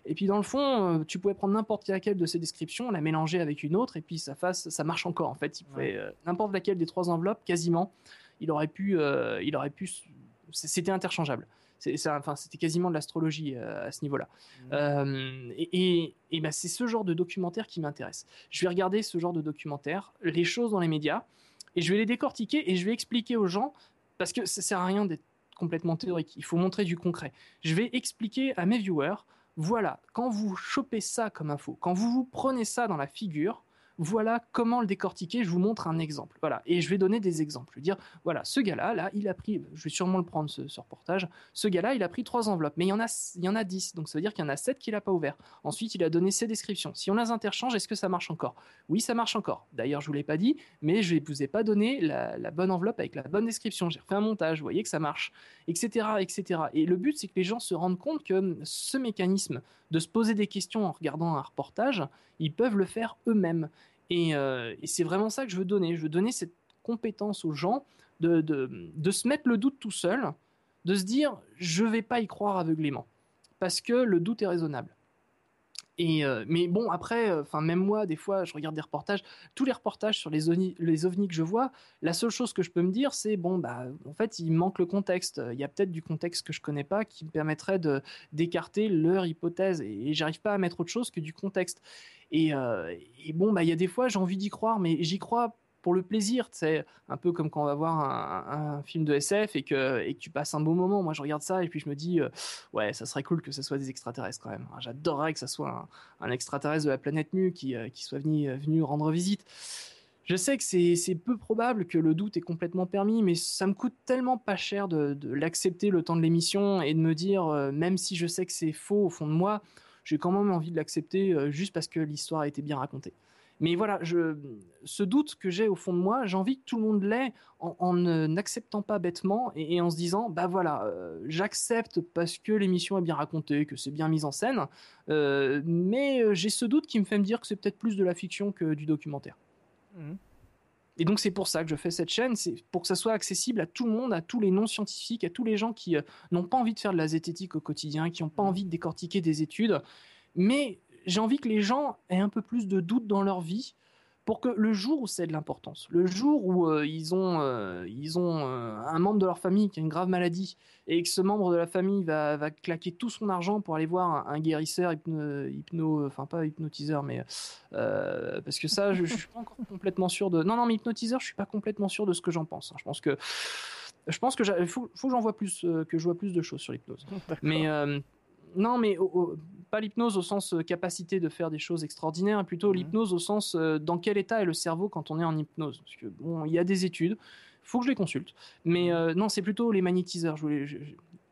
Et puis dans le fond, euh, tu pouvais prendre n'importe laquelle de ces descriptions, la mélanger avec une autre, et puis ça fasse, ça marche encore en fait. Il pouvait euh, n'importe laquelle des trois enveloppes, quasiment, il aurait pu, euh, il aurait pu, c'était interchangeable. C'est, enfin, c'était quasiment de l'astrologie à ce niveau-là. Mmh. et, et, ben, c'est ce genre de documentaire qui m'intéresse. Je vais regarder ce genre de documentaire, les choses dans les médias, et je vais les décortiquer et je vais expliquer aux gens, parce que ça sert à rien d'être complètement théorique. Il faut montrer du concret. Je vais expliquer à mes viewers voilà, quand vous chopez ça comme info, quand vous vous prenez ça dans la figure, voilà comment le décortiquer. Je vous montre un exemple. Voilà. Et je vais donner des exemples. Je vais dire, voilà, ce gars-là, là, il a pris, je vais sûrement le prendre, ce, reportage. Ce gars-là, il a pris trois enveloppes. Mais il y en a, dix. Donc ça veut dire qu'il y en a sept qu'il n'a pas ouvert. Ensuite, il a donné ses descriptions. Si on les interchange, est-ce que ça marche encore? Oui, ça marche encore. D'ailleurs, je vous l'ai pas dit, mais je ne vous ai pas donné la, bonne enveloppe avec la bonne description. J'ai refait un montage. Vous voyez que ça marche, etc., etc. Et le but, c'est que les gens se rendent compte que ce mécanisme de se poser des questions en regardant un reportage, ils peuvent le faire eux-mêmes. Euh, et, c'est vraiment ça que je veux donner. Je veux donner cette compétence aux gens de, de, se mettre le doute tout seul, de se dire je vais pas y croire aveuglément, parce que le doute est raisonnable. Et euh, mais bon, après, euh, enfin même moi, des fois, je regarde des reportages. Tous les reportages sur les ovnis, les ovnis que je vois, la seule chose que je peux me dire, c'est bon, bah, en fait, il manque le contexte. Il y a peut-être du contexte que je connais pas qui me permettrait d'écarter leur hypothèse. Et, et j'arrive pas à mettre autre chose que du contexte. Euh, et, bon, bah, il y a des fois, j'ai envie d'y croire, mais j'y crois pour le plaisir, c'est un peu comme quand on va voir un, film de SF et que, et que tu passes un beau moment. Moi, je regarde ça et puis je me dis, euh, ouais, ça serait cool que ce soit des extraterrestres quand même. J'adorerais que ça soit un, extraterrestre de la planète Mu qui, euh, qui soit venu, venu rendre visite. Je sais que c'est peu probable que le doute est complètement permis, mais ça me coûte tellement pas cher de, l'accepter le temps de l'émission et de me dire, même si je sais que c'est faux au fond de moi, j'ai quand même envie de l'accepter euh, juste parce que l'histoire a été bien racontée. Mais voilà, je, ce doute que j'ai au fond de moi, j'ai envie que tout le monde l'ait en, n'acceptant pas bêtement et, en se disant, bah voilà, euh, j'accepte parce que l'émission est bien racontée, que c'est bien mis en scène, euh, mais j'ai ce doute qui me fait me dire que c'est peut-être plus de la fiction que du documentaire. Mmh. Et donc c'est pour ça que je fais cette chaîne, c'est pour que ça soit accessible à tout le monde, à tous les non-scientifiques, à tous les gens qui euh, n'ont pas envie de faire de la zététique au quotidien, qui n'ont pas envie de décortiquer des études. Mais j'ai envie que les gens aient un peu plus de doutes dans leur vie, pour que le jour où c'est de l'importance, le jour où euh, ils ont, euh, ils ont euh, un membre de leur famille qui a une grave maladie et que ce membre de la famille va, va claquer tout son argent pour aller voir un, guérisseur hypno, enfin pas hypnotiseur, mais parce que ça, je, je, suis pas encore complètement sûr de. Non, non, mais hypnotiseur, je suis pas complètement sûr de ce que j'en pense. Hein. Je pense que, je pense que faut, faut que j'en vois plus, que je vois plus de choses sur l'hypnose. *laughs* Mais non, mais pas l'hypnose au sens capacité de faire des choses extraordinaires, plutôt mmh. l'hypnose au sens dans quel état est le cerveau quand on est en hypnose. Parce que bon, il y a des études, faut que je les consulte. Mais mmh. non, c'est plutôt les magnétiseurs. Je voulais,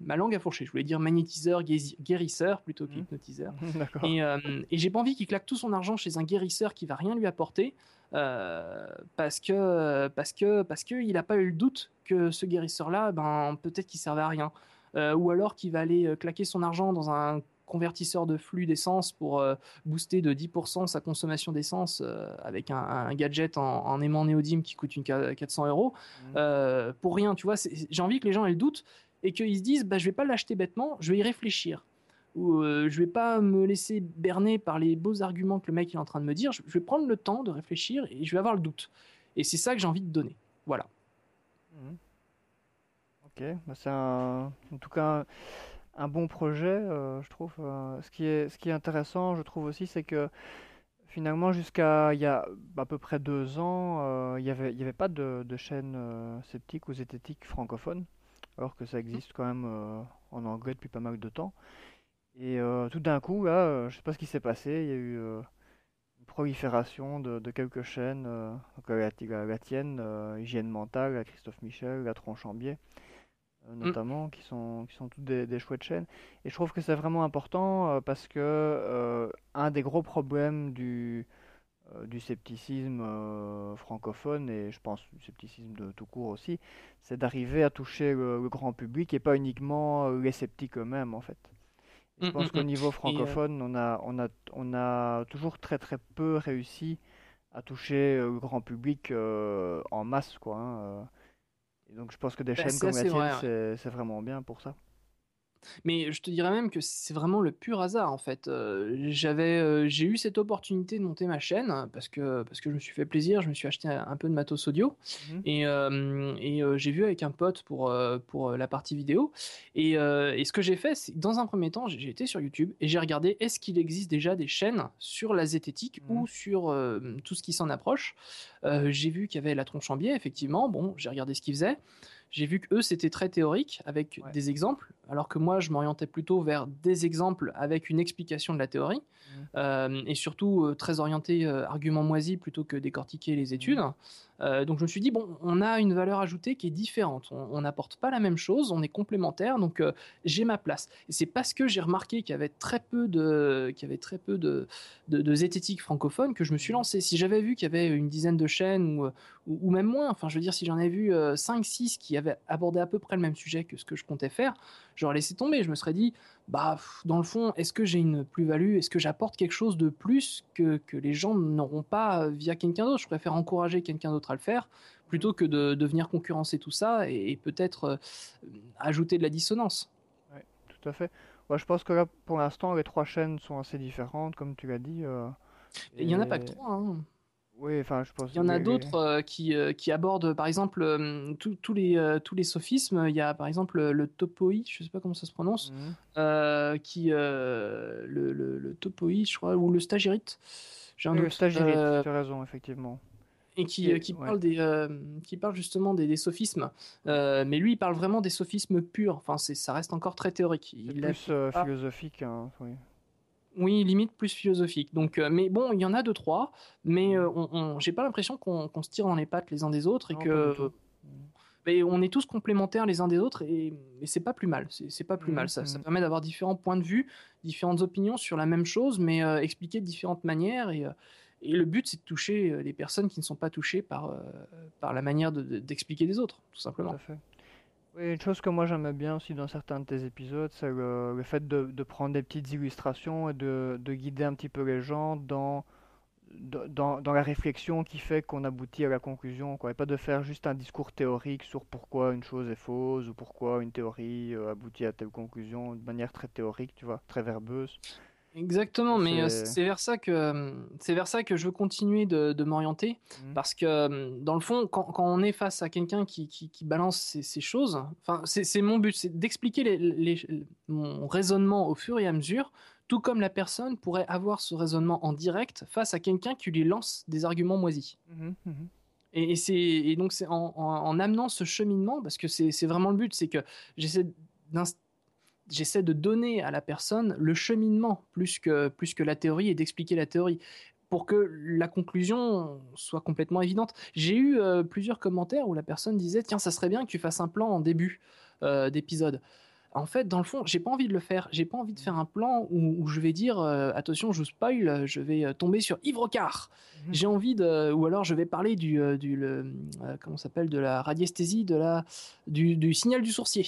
ma langue a fourché. Je voulais dire magnétiseur, guérisseur plutôt mmh. qu'hypnotiseur. *laughs* et, et j'ai pas envie qu'il claque tout son argent chez un guérisseur qui va rien lui apporter. parce que parce que parce que il a pas eu le doute que ce guérisseur là ben peut-être qu'il servait à rien euh, ou alors qu'il va aller euh, claquer son argent dans un convertisseur de flux d'essence pour euh, booster de 10% sa consommation d'essence avec un, gadget en, aimant néodyme qui coûte une 400 euros. Mmh. pour rien tu vois j'ai envie que les gens aient le doute et qu'ils se disent bah, je vais pas l'acheter bêtement je vais y réfléchir. Ou je vais pas me laisser berner par les beaux arguments que le mec est en train de me dire. Je, vais prendre le temps de réfléchir et je vais avoir le doute. Et c'est ça que j'ai envie de donner. Voilà. Mmh. Ok, bah, c'est en tout cas un bon projet, euh, je trouve. Euh, ce qui est, ce qui est intéressant, je trouve aussi, c'est que finalement, jusqu'à il y a à peu près deux ans, euh, il n'y avait, il y avait pas de, de chaîne sceptique ou zététique francophone, alors que ça existe quand même en anglais depuis pas mal de temps. Et tout d'un coup, là, je sais pas ce qui s'est passé, il y a eu une prolifération de, de quelques chaînes, donc la, la, tienne, Hygiène mentale, la Christophe Michel, la Tronchambier. Euh, mm. notamment, qui sont, qui sont toutes des, des, chouettes chaînes. Et je trouve que c'est vraiment important euh, parce que euh, un des gros problèmes du, du scepticisme francophone, et je pense du scepticisme de tout court aussi, c'est d'arriver à toucher le, grand public et pas uniquement les sceptiques eux-mêmes, en fait. je mm, pense mm, qu'au niveau francophone, on, a, on, a, on a toujours très très peu réussi à toucher le grand public en masse, quoi. Hein, donc je pense que des bah, chaînes comme la tienne, c'est vraiment bien pour ça. Mais je te dirais même que c'est vraiment le pur hasard en fait. Euh, j'avais, euh, j'ai eu cette opportunité de monter ma chaîne parce que parce que je me suis fait plaisir, je me suis acheté un, peu de matos audio mmh et, euh, et j'ai vu avec un pote pour pour la partie vidéo et, et ce que j'ai fait, c'est dans un premier temps, j'ai été sur YouTube et j'ai regardé est-ce qu'il existe déjà des chaînes sur la zététique ou mmh. sur tout ce qui s'en approche. j'ai vu qu'il y avait la tronche en biais effectivement. Bon, j'ai regardé ce qu'ils faisaient. J'ai vu que eux c'était très théorique avec des exemples, alors que moi je m'orientais plutôt vers des exemples avec une explication de la théorie, mmh. euh, et surtout euh, très orienté euh, argument moisi plutôt que décortiquer les études. Mmh. Euh, donc je me suis dit, bon, on a une valeur ajoutée qui est différente. On n'apporte pas la même chose, on est complémentaire, donc euh, j'ai ma place. Et c'est parce que j'ai remarqué qu'il y avait très peu de, qu'il y avait très peu de, de, zététique francophone que je me suis lancé. Si j'avais vu qu'il y avait une dizaine de chaînes ou, ou, même moins, enfin je veux dire, si j'en ai vu 5-6 euh, qui avaient abordé à peu près le même sujet que ce que je comptais faire, j'aurais laissé tomber. Je me serais dit, bah, dans le fond, est-ce que j'ai une plus-value? Est-ce que j'apporte quelque chose de plus que, que les gens n'auront pas via quelqu'un d'autre? Je préfère encourager quelqu'un d'autre à le faire plutôt que de, venir concurrencer tout ça et, peut-être euh, ajouter de la dissonance. Oui, tout à fait. Moi, je pense que là, pour l'instant, les trois chaînes sont assez différentes, comme tu l'as dit. Euh, il n'y en a pas que trois. Hein. Oui, enfin, je pense. Il y en a d'autres euh, qui, euh, qui abordent, par exemple, euh, tous les, tous les sophismes. Il y a, par exemple, le topoi, je ne sais pas comment ça se prononce, mhm. qui le, le, le, topoi, je crois, ou le stagirite. J'ai un Le stagirite, tu as raison, effectivement. Et qui, qui parle des, qui parle justement des, des sophismes, mais lui, il parle vraiment des sophismes purs. Enfin, ça reste encore très théorique. Il est plus philosophique, hein, oui. Oui, limite plus philosophique. Donc, euh, mais bon, il y en a deux trois, mais euh, on, j'ai pas l'impression qu'on se tire dans les pattes les uns des autres et que mais on est tous complémentaires les uns des autres et, c'est pas plus mal. C'est pas plus mmh, mal. Ça, ça mmh. permet d'avoir différents points de vue, différentes opinions sur la même chose, mais euh, expliquées de différentes manières. Et, et le but, c'est de toucher les personnes qui ne sont pas touchées par, par la manière d'expliquer des autres, tout simplement. Tout à fait. Une chose que moi j'aimais bien aussi dans certains de tes épisodes, c'est le, fait de, prendre des petites illustrations et de, guider un petit peu les gens dans, la réflexion qui fait qu'on aboutit à la conclusion. Et pas de faire juste un discours théorique sur pourquoi une chose est fausse ou pourquoi une théorie euh, aboutit à telle conclusion de manière très théorique, tu vois, très verbeuse. Exactement, mais euh, c'est vers ça que euh, c'est vers ça que je veux continuer de, m'orienter mmh. parce que euh, dans le fond, quand, on est face à quelqu'un qui, qui, balance ces, choses, enfin c'est mon but, c'est d'expliquer les, mon raisonnement au fur et à mesure, tout comme la personne pourrait avoir ce raisonnement en direct face à quelqu'un qui lui lance des arguments moisis. Mmh mmh et, c'est donc c'est en, en, amenant ce cheminement, parce que c'est vraiment le but, c'est que j'essaie j'essaie de donner à la personne le cheminement plus que, plus que la théorie et d'expliquer la théorie pour que la conclusion soit complètement évidente. J'ai eu plusieurs commentaires où la personne disait tiens ça serait bien que tu fasses un plan en début d'épisode en fait, dans le fond, j'ai pas envie de le faire. J'ai pas envie de faire un plan où, je vais dire euh, attention, je vous spoil, je vais euh, tomber sur Yves Rocard. Mhm. J'ai envie de, ou alors je vais parler du, euh, du le, comment s'appelle, de la radiesthésie, de la, du, signal du sourcier.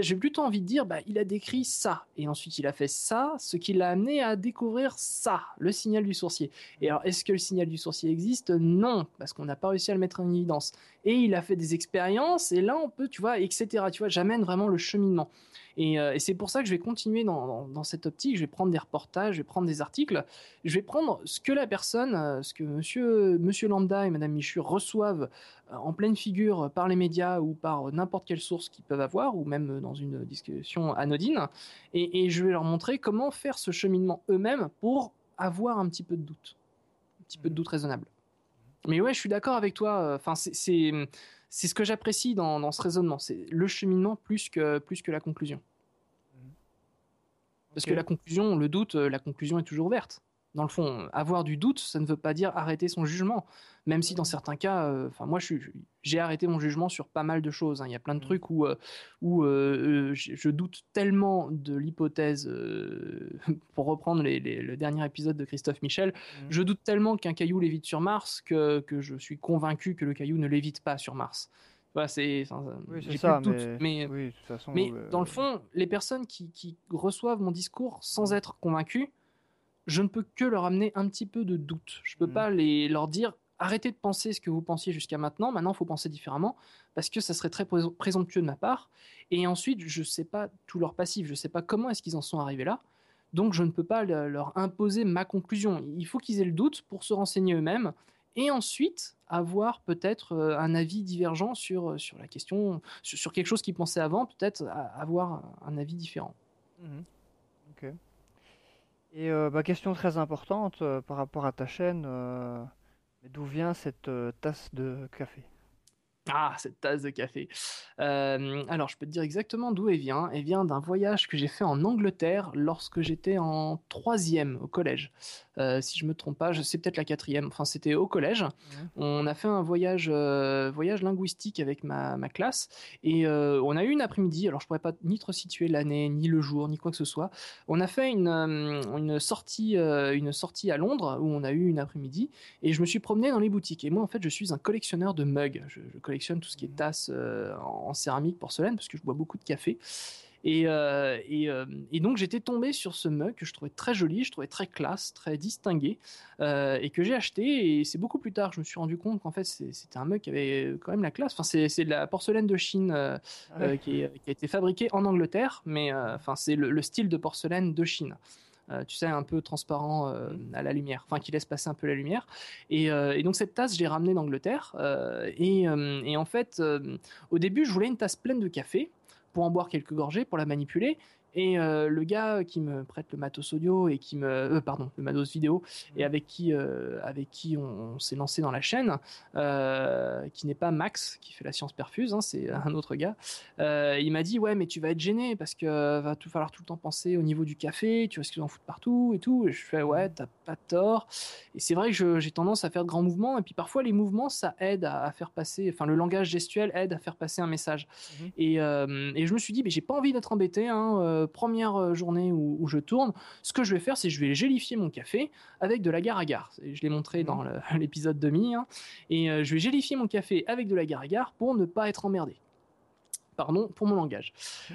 J'ai plutôt envie de dire, bah, il a décrit ça, et ensuite il a fait ça, ce qui l'a amené à découvrir ça, le signal du sourcier. Et alors, est-ce que le signal du sourcier existe? Non, parce qu'on n'a pas réussi à le mettre en évidence. Et il a fait des expériences, et là on peut, tu vois, etc. Tu vois, j'amène vraiment le cheminement. Euh, et, c'est pour ça que je vais continuer dans, cette optique. Je vais prendre des reportages, je vais prendre des articles, je vais prendre ce que la personne, euh, ce que monsieur, monsieur Lambda et madame Michu reçoivent euh, en pleine figure par les médias ou par n'importe quelle source qu'ils peuvent avoir, ou même dans une discussion anodine. Et, je vais leur montrer comment faire ce cheminement eux-mêmes pour avoir un petit peu de doute. Un petit peu de doute raisonnable. Mais ouais, je suis d'accord avec toi. Enfin, c'est c'est ce que j'apprécie dans, ce raisonnement, c'est le cheminement plus que, plus que la conclusion. Parce que la conclusion, le doute, la conclusion est toujours verte dans le fond, avoir du doute, ça ne veut pas dire arrêter son jugement. Même si dans certains cas, euh, enfin moi, j'ai arrêté mon jugement sur pas mal de choses. Hein. Il y a plein de mmh. trucs où, euh, où euh, je doute tellement de l'hypothèse, *laughs* pour reprendre le dernier épisode de Christophe Michel, mmh. je doute tellement qu'un caillou lévite sur Mars que, que, je suis convaincu que le caillou ne lévite pas sur Mars. Voilà, c'est oui, ça, mais, mais, mais dans le fond, les personnes qui, qui reçoivent mon discours sans être convaincues, je ne peux que leur amener un petit peu de doute. Je ne peux mm. pas les, leur dire arrêtez de penser ce que vous pensiez jusqu'à maintenant, maintenant il faut penser différemment, parce que ça serait très présomptueux de ma part. Et ensuite, je ne sais pas tout leur passif, je ne sais pas comment est-ce qu'ils en sont arrivés là. Donc je ne peux pas leur imposer ma conclusion. Il faut qu'ils aient le doute pour se renseigner eux-mêmes et ensuite avoir peut-être euh, un avis divergent sur, sur la question, sur, quelque chose qu'ils pensaient avant, peut-être avoir un avis différent. Mmh ok. Et euh, bah, question très importante euh, par rapport à ta chaîne, euh, d'où vient cette tasse de café? Ah, cette tasse de café. alors, je peux te dire exactement d'où elle vient. Elle vient d'un voyage que j'ai fait en Angleterre lorsque j'étais en troisième au collège. Euh, si je me trompe pas, je sais peut-être la quatrième. Enfin, c'était au collège. On a fait un voyage, euh, voyage linguistique avec ma, ma classe et euh, on a eu une après-midi. Alors, je pourrais pas ni te resituer l'année, ni le jour, ni quoi que ce soit. On a fait une, une sortie, une sortie à Londres où on a eu une après-midi et je me suis promené dans les boutiques. Et moi, en fait, je suis un collectionneur de mugs. Je, je collectionne tout ce qui est tasses en céramique, porcelaine, parce que je bois beaucoup de café. Et, euh, euh, et, donc j'étais tombé sur ce mug que je trouvais très joli, je trouvais très classe, très distingué, euh, et que j'ai acheté. Et c'est beaucoup plus tard que je me suis rendu compte qu'en fait c'était un mug qui avait quand même la classe. Enfin, c'est de la porcelaine de Chine ah qui, a été fabriquée en Angleterre, mais enfin c'est le, style de porcelaine de Chine. Tu sais, un peu transparent mm. à la lumière, enfin qui laisse passer un peu la lumière. Et, donc cette tasse, je l'ai ramenée d'Angleterre. Et, et, en fait, au début, je voulais une tasse pleine de café pour en boire quelques gorgées, pour la manipuler. Et euh, le gars qui me prête le matos audio et qui me, euh, pardon, le matos vidéo et avec qui, euh, avec qui on, s'est lancé dans la chaîne, qui n'est pas Max qui fait la science perfuse, hein, c'est un autre gars. il m'a dit ouais mais tu vas être gêné parce que va tout falloir tout le temps penser au niveau du café, tu risques d'en foutre partout et tout. Et je fais ouais t'as pas tort. Et c'est vrai que j'ai tendance à faire de grands mouvements et puis parfois les mouvements ça aide à, faire passer, enfin le langage gestuel aide à faire passer un message. Mmh et, et, je me suis dit mais j'ai pas envie d'être embêté. Hein, euh, première euh, journée où, je tourne, ce que je vais faire, c'est je vais gélifier mon café avec de la gare Je l'ai montré dans mmh. *laughs* l'épisode demi. Hein. et euh, je vais gélifier mon café avec de la gare pour ne pas être emmerdé pardon pour mon langage,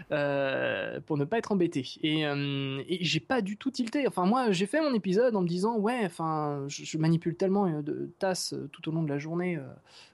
pour ne pas être embêté. Et, j'ai pas du tout tilté. Enfin, moi, j'ai fait mon épisode en me disant, ouais, enfin, je, manipule tellement de tasses tout au long de la journée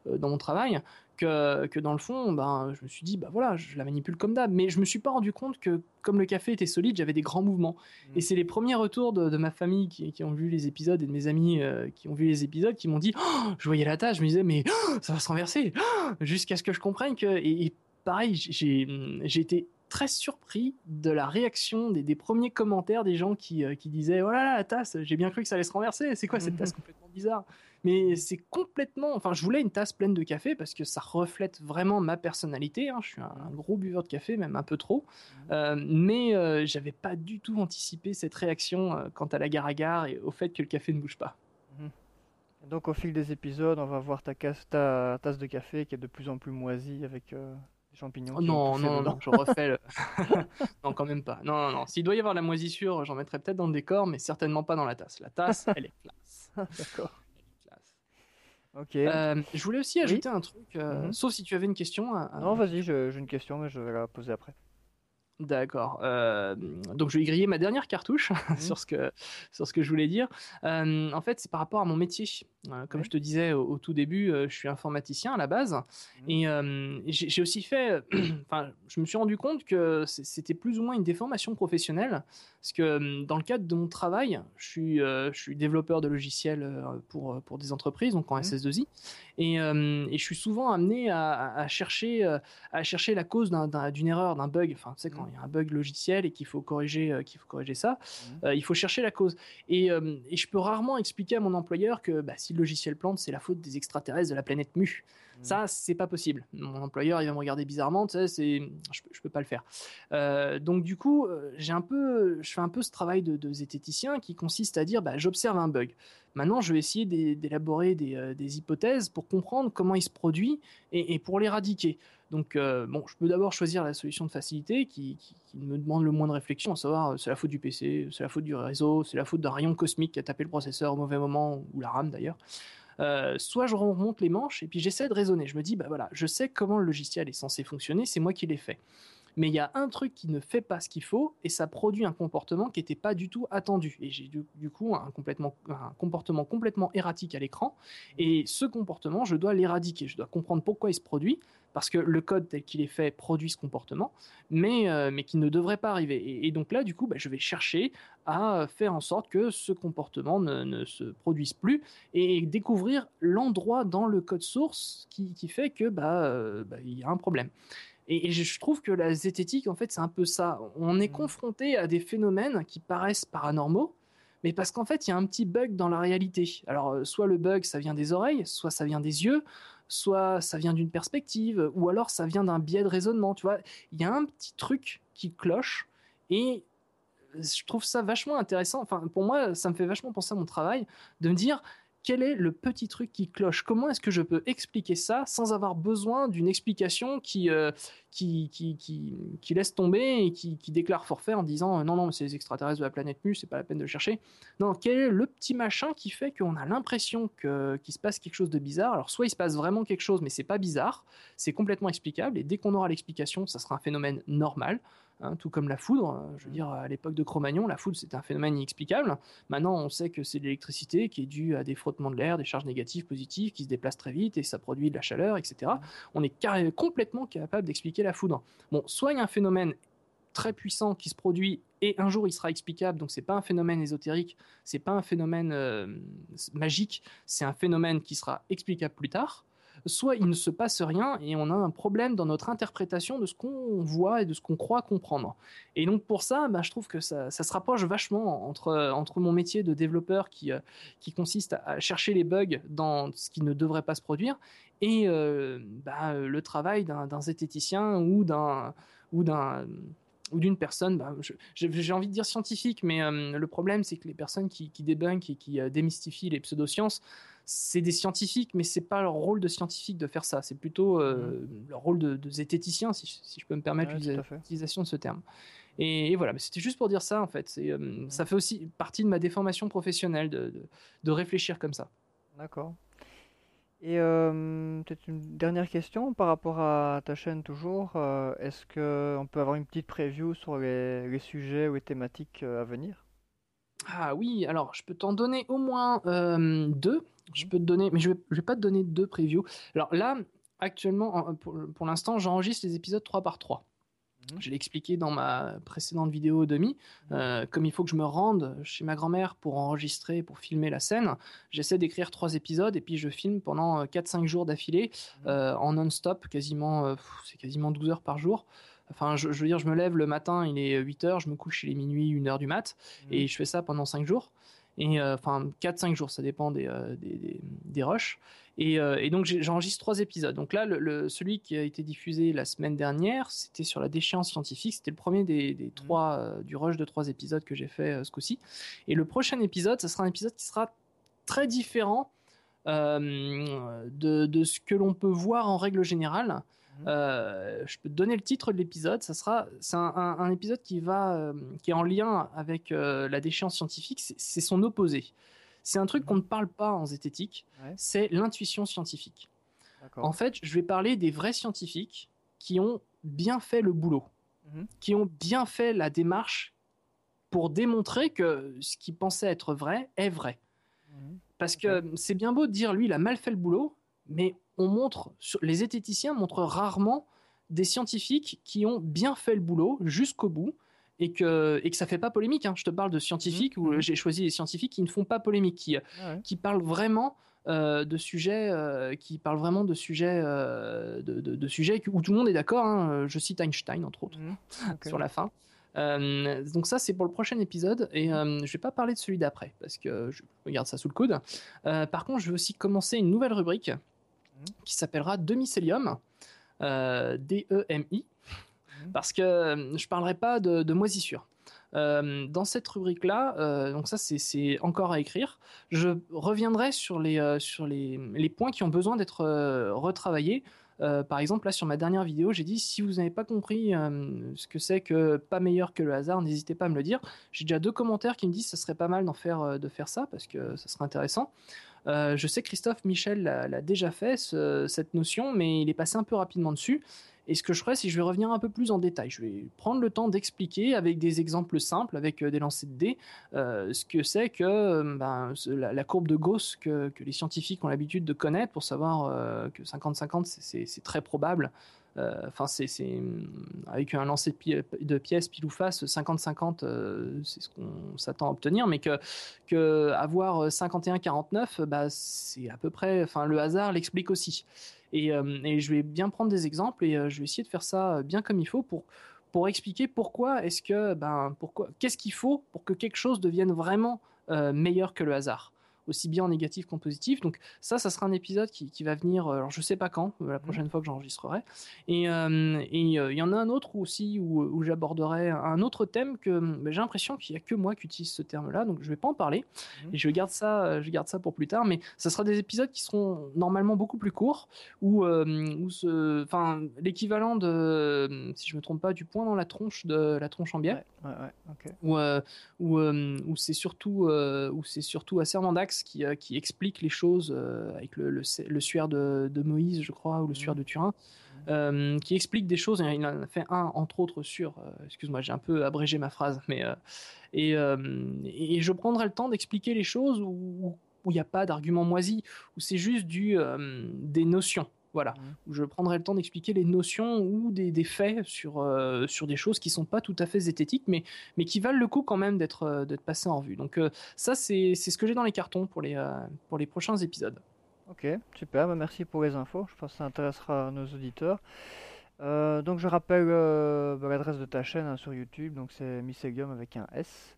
dans mon travail que, que, dans le fond, ben, je me suis dit, bah voilà, je la manipule comme d'hab. Mais je me suis pas rendu compte que, comme le café était solide, j'avais des grands mouvements. Mm. Et c'est les premiers retours de, ma famille qui, qui, ont vu les épisodes et de mes amis euh, qui ont vu les épisodes qui m'ont dit, oh, je voyais la tâche, je me disais, mais oh, ça va se renverser, oh, jusqu'à ce que je comprenne que. Et, pareil, j'ai été très surpris de la réaction des, des premiers commentaires des gens qui, euh, qui disaient, oh là là, la tasse, j'ai bien cru que ça allait se renverser, c'est quoi cette *laughs* tasse complètement bizarre? Mais c'est complètement. Enfin, je voulais une tasse pleine de café parce que ça reflète vraiment ma personnalité. Hein. Je suis un, gros buveur de café, même un peu trop. Euh, mais euh, j'avais pas du tout anticipé cette réaction euh, quant à la gare à gare et au fait que le café ne bouge pas. Mhm. donc, au fil des épisodes, on va voir ta, ta tasse de café qui est de plus en plus moisie avec champignons. Oh non, non, non, je refais. Le... *laughs* non, quand même pas. Non, non, non. S'il doit y avoir la moisissure, j'en mettrai peut-être dans le décor, mais certainement pas dans la tasse. La tasse, elle est classe. *laughs* D'accord. Ok. Euh, je voulais aussi ajouter un truc, euh, mhm. sauf si tu avais une question. Non, vas-y, j'ai une question, mais je vais la poser après. D'accord. Euh, donc je vais griller ma dernière cartouche *laughs* mhm. sur, ce que, sur ce que je voulais dire. en fait, c'est par rapport à mon métier. Comme je te disais au, tout début, je suis informaticien à la base. Mhm. Et j'ai aussi fait... *clears throat* Enfin, je me suis rendu compte que c'était plus ou moins une déformation professionnelle. Parce que dans le cadre de mon travail, je suis, euh, je suis développeur de logiciels euh, pour, euh, pour des entreprises, donc en mmh. SS2I, et, et, je suis souvent amené à, à chercher, à chercher la cause d'une erreur, d'un bug. Enfin, tu sais, quand mmh. il y a un bug logiciel et qu'il faut corriger, qu'il faut corriger ça, mmh. il faut chercher la cause. Et, et, je peux rarement expliquer à mon employeur que bah, si le logiciel plante, c'est la faute des extraterrestres de la planète Mu. Mm. Ça, c'est pas possible. Mon employeur, il va me regarder bizarrement, tu sais, c'est, je, je, peux pas le faire. Euh, donc du coup, euh, j'ai un peu, je fais un peu ce travail de, zététicien qui consiste à dire, bah, j'observe un bug. Maintenant, je vais essayer d'élaborer euh, des, hypothèses pour comprendre comment il se produit et, pour l'éradiquer. Donc, bon, je peux d'abord choisir la solution de facilité qui, me demande le moins de réflexion, à savoir c'est la faute du PC, c'est la faute du réseau, c'est la faute d'un rayon cosmique qui a tapé le processeur au mauvais moment, ou la RAM d'ailleurs. Euh, soit je remonte les manches et puis j'essaie de raisonner. Je me dis, bah voilà, je sais comment le logiciel est censé fonctionner, c'est moi qui l'ai fait. Mais il y a un truc qui ne fait pas ce qu'il faut et ça produit un comportement qui n'était pas du tout attendu. Et j'ai du, coup un, un comportement complètement erratique à l'écran. Et ce comportement, je dois l'éradiquer. Je dois comprendre pourquoi il se produit parce que le code tel qu'il est fait produit ce comportement, mais, euh, mais qui ne devrait pas arriver. Et, donc là, du coup, bah, je vais chercher à faire en sorte que ce comportement ne, se produise plus et découvrir l'endroit dans le code source qui, fait que bah, euh, bah, il y a un problème. Et, je trouve que la zététique, en fait, c'est un peu ça. On est mmh. confronté à des phénomènes qui paraissent paranormaux, mais parce qu'en fait, il y a un petit bug dans la réalité. Alors, euh, soit le bug, ça vient des oreilles, soit ça vient des yeux, soit ça vient d'une perspective, ou alors ça vient d'un biais de raisonnement. Tu vois, il y a un petit truc qui cloche, et je trouve ça vachement intéressant. Enfin, pour moi, ça me fait vachement penser à mon travail de me dire quel est le petit truc qui cloche? Comment est-ce que je peux expliquer ça sans avoir besoin d'une explication qui, euh, laisse tomber et qui, déclare forfait en disant euh, non, non, c'est les extraterrestres de la planète Mu, c'est pas la peine de chercher. Non, quel est le petit machin qui fait qu'on a l'impression qu'il se passe quelque chose de bizarre? Alors, soit il se passe vraiment quelque chose, mais c'est pas bizarre, c'est complètement explicable, et dès qu'on aura l'explication, ça sera un phénomène normal. Hein, tout comme la foudre. Hein. Je veux dire, à l'époque de Cro-Magnon, la foudre c'était un phénomène inexplicable. Maintenant, on sait que c'est de l'électricité qui est due à des frottements de l'air, des charges négatives, positives, qui se déplacent très vite et ça produit de la chaleur, etc. On est complètement capable d'expliquer la foudre. Bon, soit il y a un phénomène très puissant qui se produit et un jour il sera explicable. Donc c'est pas un phénomène ésotérique, c'est pas un phénomène euh, magique, c'est un phénomène qui sera explicable plus tard soit il ne se passe rien et on a un problème dans notre interprétation de ce qu'on voit et de ce qu'on croit comprendre. Et donc pour ça, bah, je trouve que ça, se rapproche vachement entre, entre mon métier de développeur qui, euh, qui consiste à chercher les bugs dans ce qui ne devrait pas se produire et euh, bah, le travail d'un zététicien ou d'un ou d'un ou d'une personne, bah, j'ai envie de dire scientifique, mais euh, le problème c'est que les personnes qui, qui débunkent et qui démystifient les pseudosciences, c'est des scientifiques, mais c'est pas leur rôle de scientifique de faire ça. C'est plutôt euh, mmh. leur rôle de, zététicien, si, je peux me permettre l'utilisation de ce terme. Et, voilà, c'était juste pour dire ça en fait. Euh, mmh. Ça fait aussi partie de ma déformation professionnelle de, de, réfléchir comme ça. D'accord. Et euh, peut-être une dernière question par rapport à ta chaîne toujours. Est-ce qu'on peut avoir une petite preview sur les, les sujets ou les thématiques à venir? Ah oui, alors je peux t'en donner au moins deux. Je peux te donner, mais je vais, vais pas te donner deux previews. Alors là, actuellement, pour, l'instant, j'enregistre les épisodes 3 par 3. Mhm. Je l'ai expliqué dans ma précédente vidéo demi. Mhm. Euh, comme il faut que je me rende chez ma grand-mère pour enregistrer, pour filmer la scène, j'essaie d'écrire trois épisodes et puis je filme pendant 4-5 jours d'affilée mhm. euh, en non-stop, quasiment, euh, c'est quasiment 12 heures par jour. Enfin, je, veux dire, je me lève le matin, il est 8 heures, je me couche, il est minuit, 1 heure du mat, et je fais ça pendant 5 jours. Et enfin 4-5 jours, ça dépend des, des, des, rushs. Et, et donc j'enregistre trois épisodes. Donc là, le, celui qui a été diffusé la semaine dernière, c'était sur la déchéance scientifique. C'était le premier des, des mmh. trois du rush de trois épisodes que j'ai fait ce coup-ci. Et le prochain épisode, ce sera un épisode qui sera très différent euh, de, ce que l'on peut voir en règle générale. Mhm. Euh, je peux te donner le titre de l'épisode. Ça sera, c'est un, épisode qui va, euh, qui est en lien avec la déchéance scientifique. C'est son opposé. C'est un truc qu'on ne parle pas en zététique. C'est l'intuition scientifique. En fait, je vais parler des vrais scientifiques qui ont bien fait le boulot, mhm. qui ont bien fait la démarche pour démontrer que ce qui pensait être vrai est vrai. Mhm. Parce que c'est bien beau de dire lui, il a mal fait le boulot, mais on montre, les zététiciens montrent rarement des scientifiques qui ont bien fait le boulot jusqu'au bout et que, et que ça fait pas polémique. Hein. Je te parle de scientifiques où mhm. j'ai choisi des scientifiques qui ne font pas polémique, qui, ah qui parlent vraiment euh, de sujets, euh, qui parlent vraiment de sujets, euh, de, sujets où tout le monde est d'accord. Hein. Je cite Einstein entre autres mhm. sur la fin. Euh, donc ça c'est pour le prochain épisode et euh, je vais pas parler de celui d'après parce que je regarde ça sous le coude. Euh, par contre je vais aussi commencer une nouvelle rubrique mhm. Qui s'appellera Demi-Célium, D-E-M-I, mhm. parce que je parlerai pas de, de moisissure. dans cette rubrique-là, donc ça c'est encore à écrire, je reviendrai sur les, sur les, les points qui ont besoin d'être retravaillés euh, par exemple, là sur ma dernière vidéo, j'ai dit si vous n'avez pas compris euh, ce que c'est que pas meilleur que le hasard, n'hésitez pas à me le dire. J'ai déjà deux commentaires qui me disent que ce serait pas mal d'en faire, euh, de faire ça parce que ça serait intéressant. Je sais que Christophe Michel l'a déjà fait cette notion, mais il est passé un peu rapidement dessus. Et ce que je ferai, c'est que je vais revenir un peu plus en détail. Je vais prendre le temps d'expliquer avec des exemples simples, avec euh, des lancers de dés, euh, ce que c'est que euh, ben, la, courbe de Gauss que, les scientifiques ont l'habitude de connaître pour savoir que 50-50, c'est très probable. Enfin, c'est avec un lancer de, pièces pile ou face, 50-50, c'est ce qu'on s'attend à obtenir, mais que, avoir 51-49, bah, c'est à peu près. Enfin, le hasard l'explique aussi. Euh, et, je vais bien prendre des exemples et euh, je vais essayer de faire ça euh, bien comme il faut pour pour expliquer pourquoi est-ce que ben pourquoi qu'est-ce qu'il faut pour que quelque chose devienne vraiment meilleur que le hasard aussi bien en négatif qu'en positif. Donc ça, ça sera un épisode qui, qui va venir, euh, alors je sais pas quand, euh, la mmh. prochaine fois que j'enregistrerai. Et euh, il y en a un autre aussi où, où j'aborderai un autre thème que ben, j'ai l'impression qu'il y a que moi qui utilise ce terme-là, donc je vais pas en parler. Mmh. Et je garde ça, je garde ça pour plus tard. Mais ça sera des épisodes qui seront normalement beaucoup plus courts, où, où ce, enfin l'équivalent de, si je me trompe pas, du point dans la tronche de la tronche en biais. Ouais, ouais, Où, où, c'est surtout, où c'est surtout qui, euh, qui explique les choses euh, avec le, le, suaire de, Moïse, je crois, ou le suaire de Turin. Euh, qui explique des choses. Il en a fait un, entre autres, sur. Excuse-moi, j'ai un peu abrégé ma phrase, mais. et, et, je prendrai le temps d'expliquer les choses où il n'y a pas d'argument moisi, où c'est juste du, des notions. Voilà, où je prendrai le temps d'expliquer les notions ou des, faits sur, euh, sur des choses qui sont pas tout à fait zététiques, mais, mais qui valent le coup quand même d'être euh, d'être passées en vue. Donc euh, ça, c'est ce que j'ai dans les cartons pour les, pour les prochains épisodes. Ok, super, bah, merci pour les infos, je pense que ça intéressera nos auditeurs. donc je rappelle bah, l'adresse de ta chaîne hein, sur YouTube, donc c'est Mycelium avec un S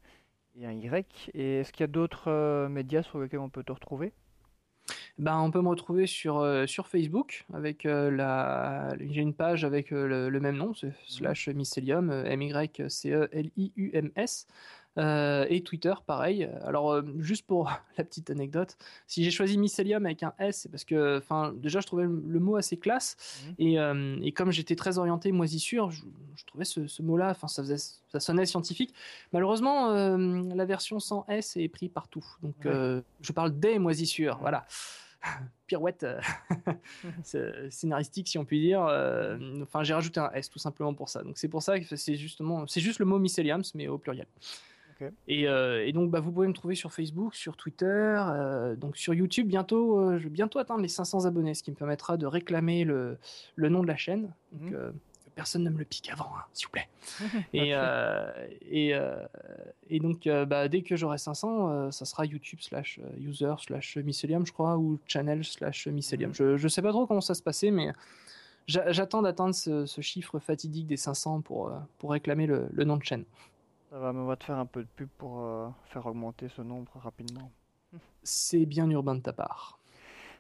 et un Y. Et est-ce qu'il y a d'autres médias sur lesquels on peut te retrouver? Ben, on peut me retrouver sur, euh, sur Facebook avec euh, la j'ai une page avec euh, le, même nom, c'est slash mycelium, M Y C E L I U M S. et Twitter, pareil. Alors, juste pour *laughs* la petite anecdote, si j'ai choisi mycelium avec un S, c'est parce que, enfin, déjà, je trouvais le, mot assez classe. Mmh. Et, et, comme j'étais très orienté moisissure, je, je trouvais ce, ce mot-là, enfin, ça, faisait, ça sonnait scientifique. Malheureusement, la version sans S est prise partout. Donc, je parle des moisissures, voilà. *laughs* pirouette euh, *laughs* scénaristique si on peut dire euh, enfin j'ai rajouté un S tout simplement pour ça donc c'est pour ça que c'est justement c'est juste le mot myceliums mais au pluriel et, euh, et, donc bah, vous pouvez me trouver sur Facebook sur Twitter donc sur YouTube bientôt je vais bientôt atteindre les 500 abonnés ce qui me permettra de réclamer le, le nom de la chaîne donc, mhm personne ne me le pique avant, hein, s'il vous plaît. *laughs* et, euh, et, euh, et, donc, euh, bah, dès que j'aurai 500, ça sera YouTube slash user slash mycelium, je crois, ou channel slash mycelium. Mm. Je, je sais pas trop comment ça se passait, mais j'attends d'atteindre ce, chiffre fatidique des 500 pour, pour réclamer le, nom de chaîne. Ça va, me va te faire un peu de pub pour euh, faire augmenter ce nombre rapidement. C'est bien urbain de ta part.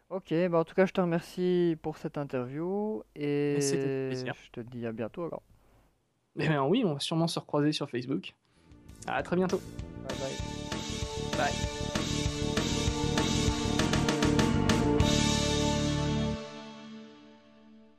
Ok, bah en tout cas, je te remercie pour cette interview et je te dis à bientôt alors. Eh bien oui, on va sûrement se recroiser sur Facebook. À très bientôt. Bye bye. Bye.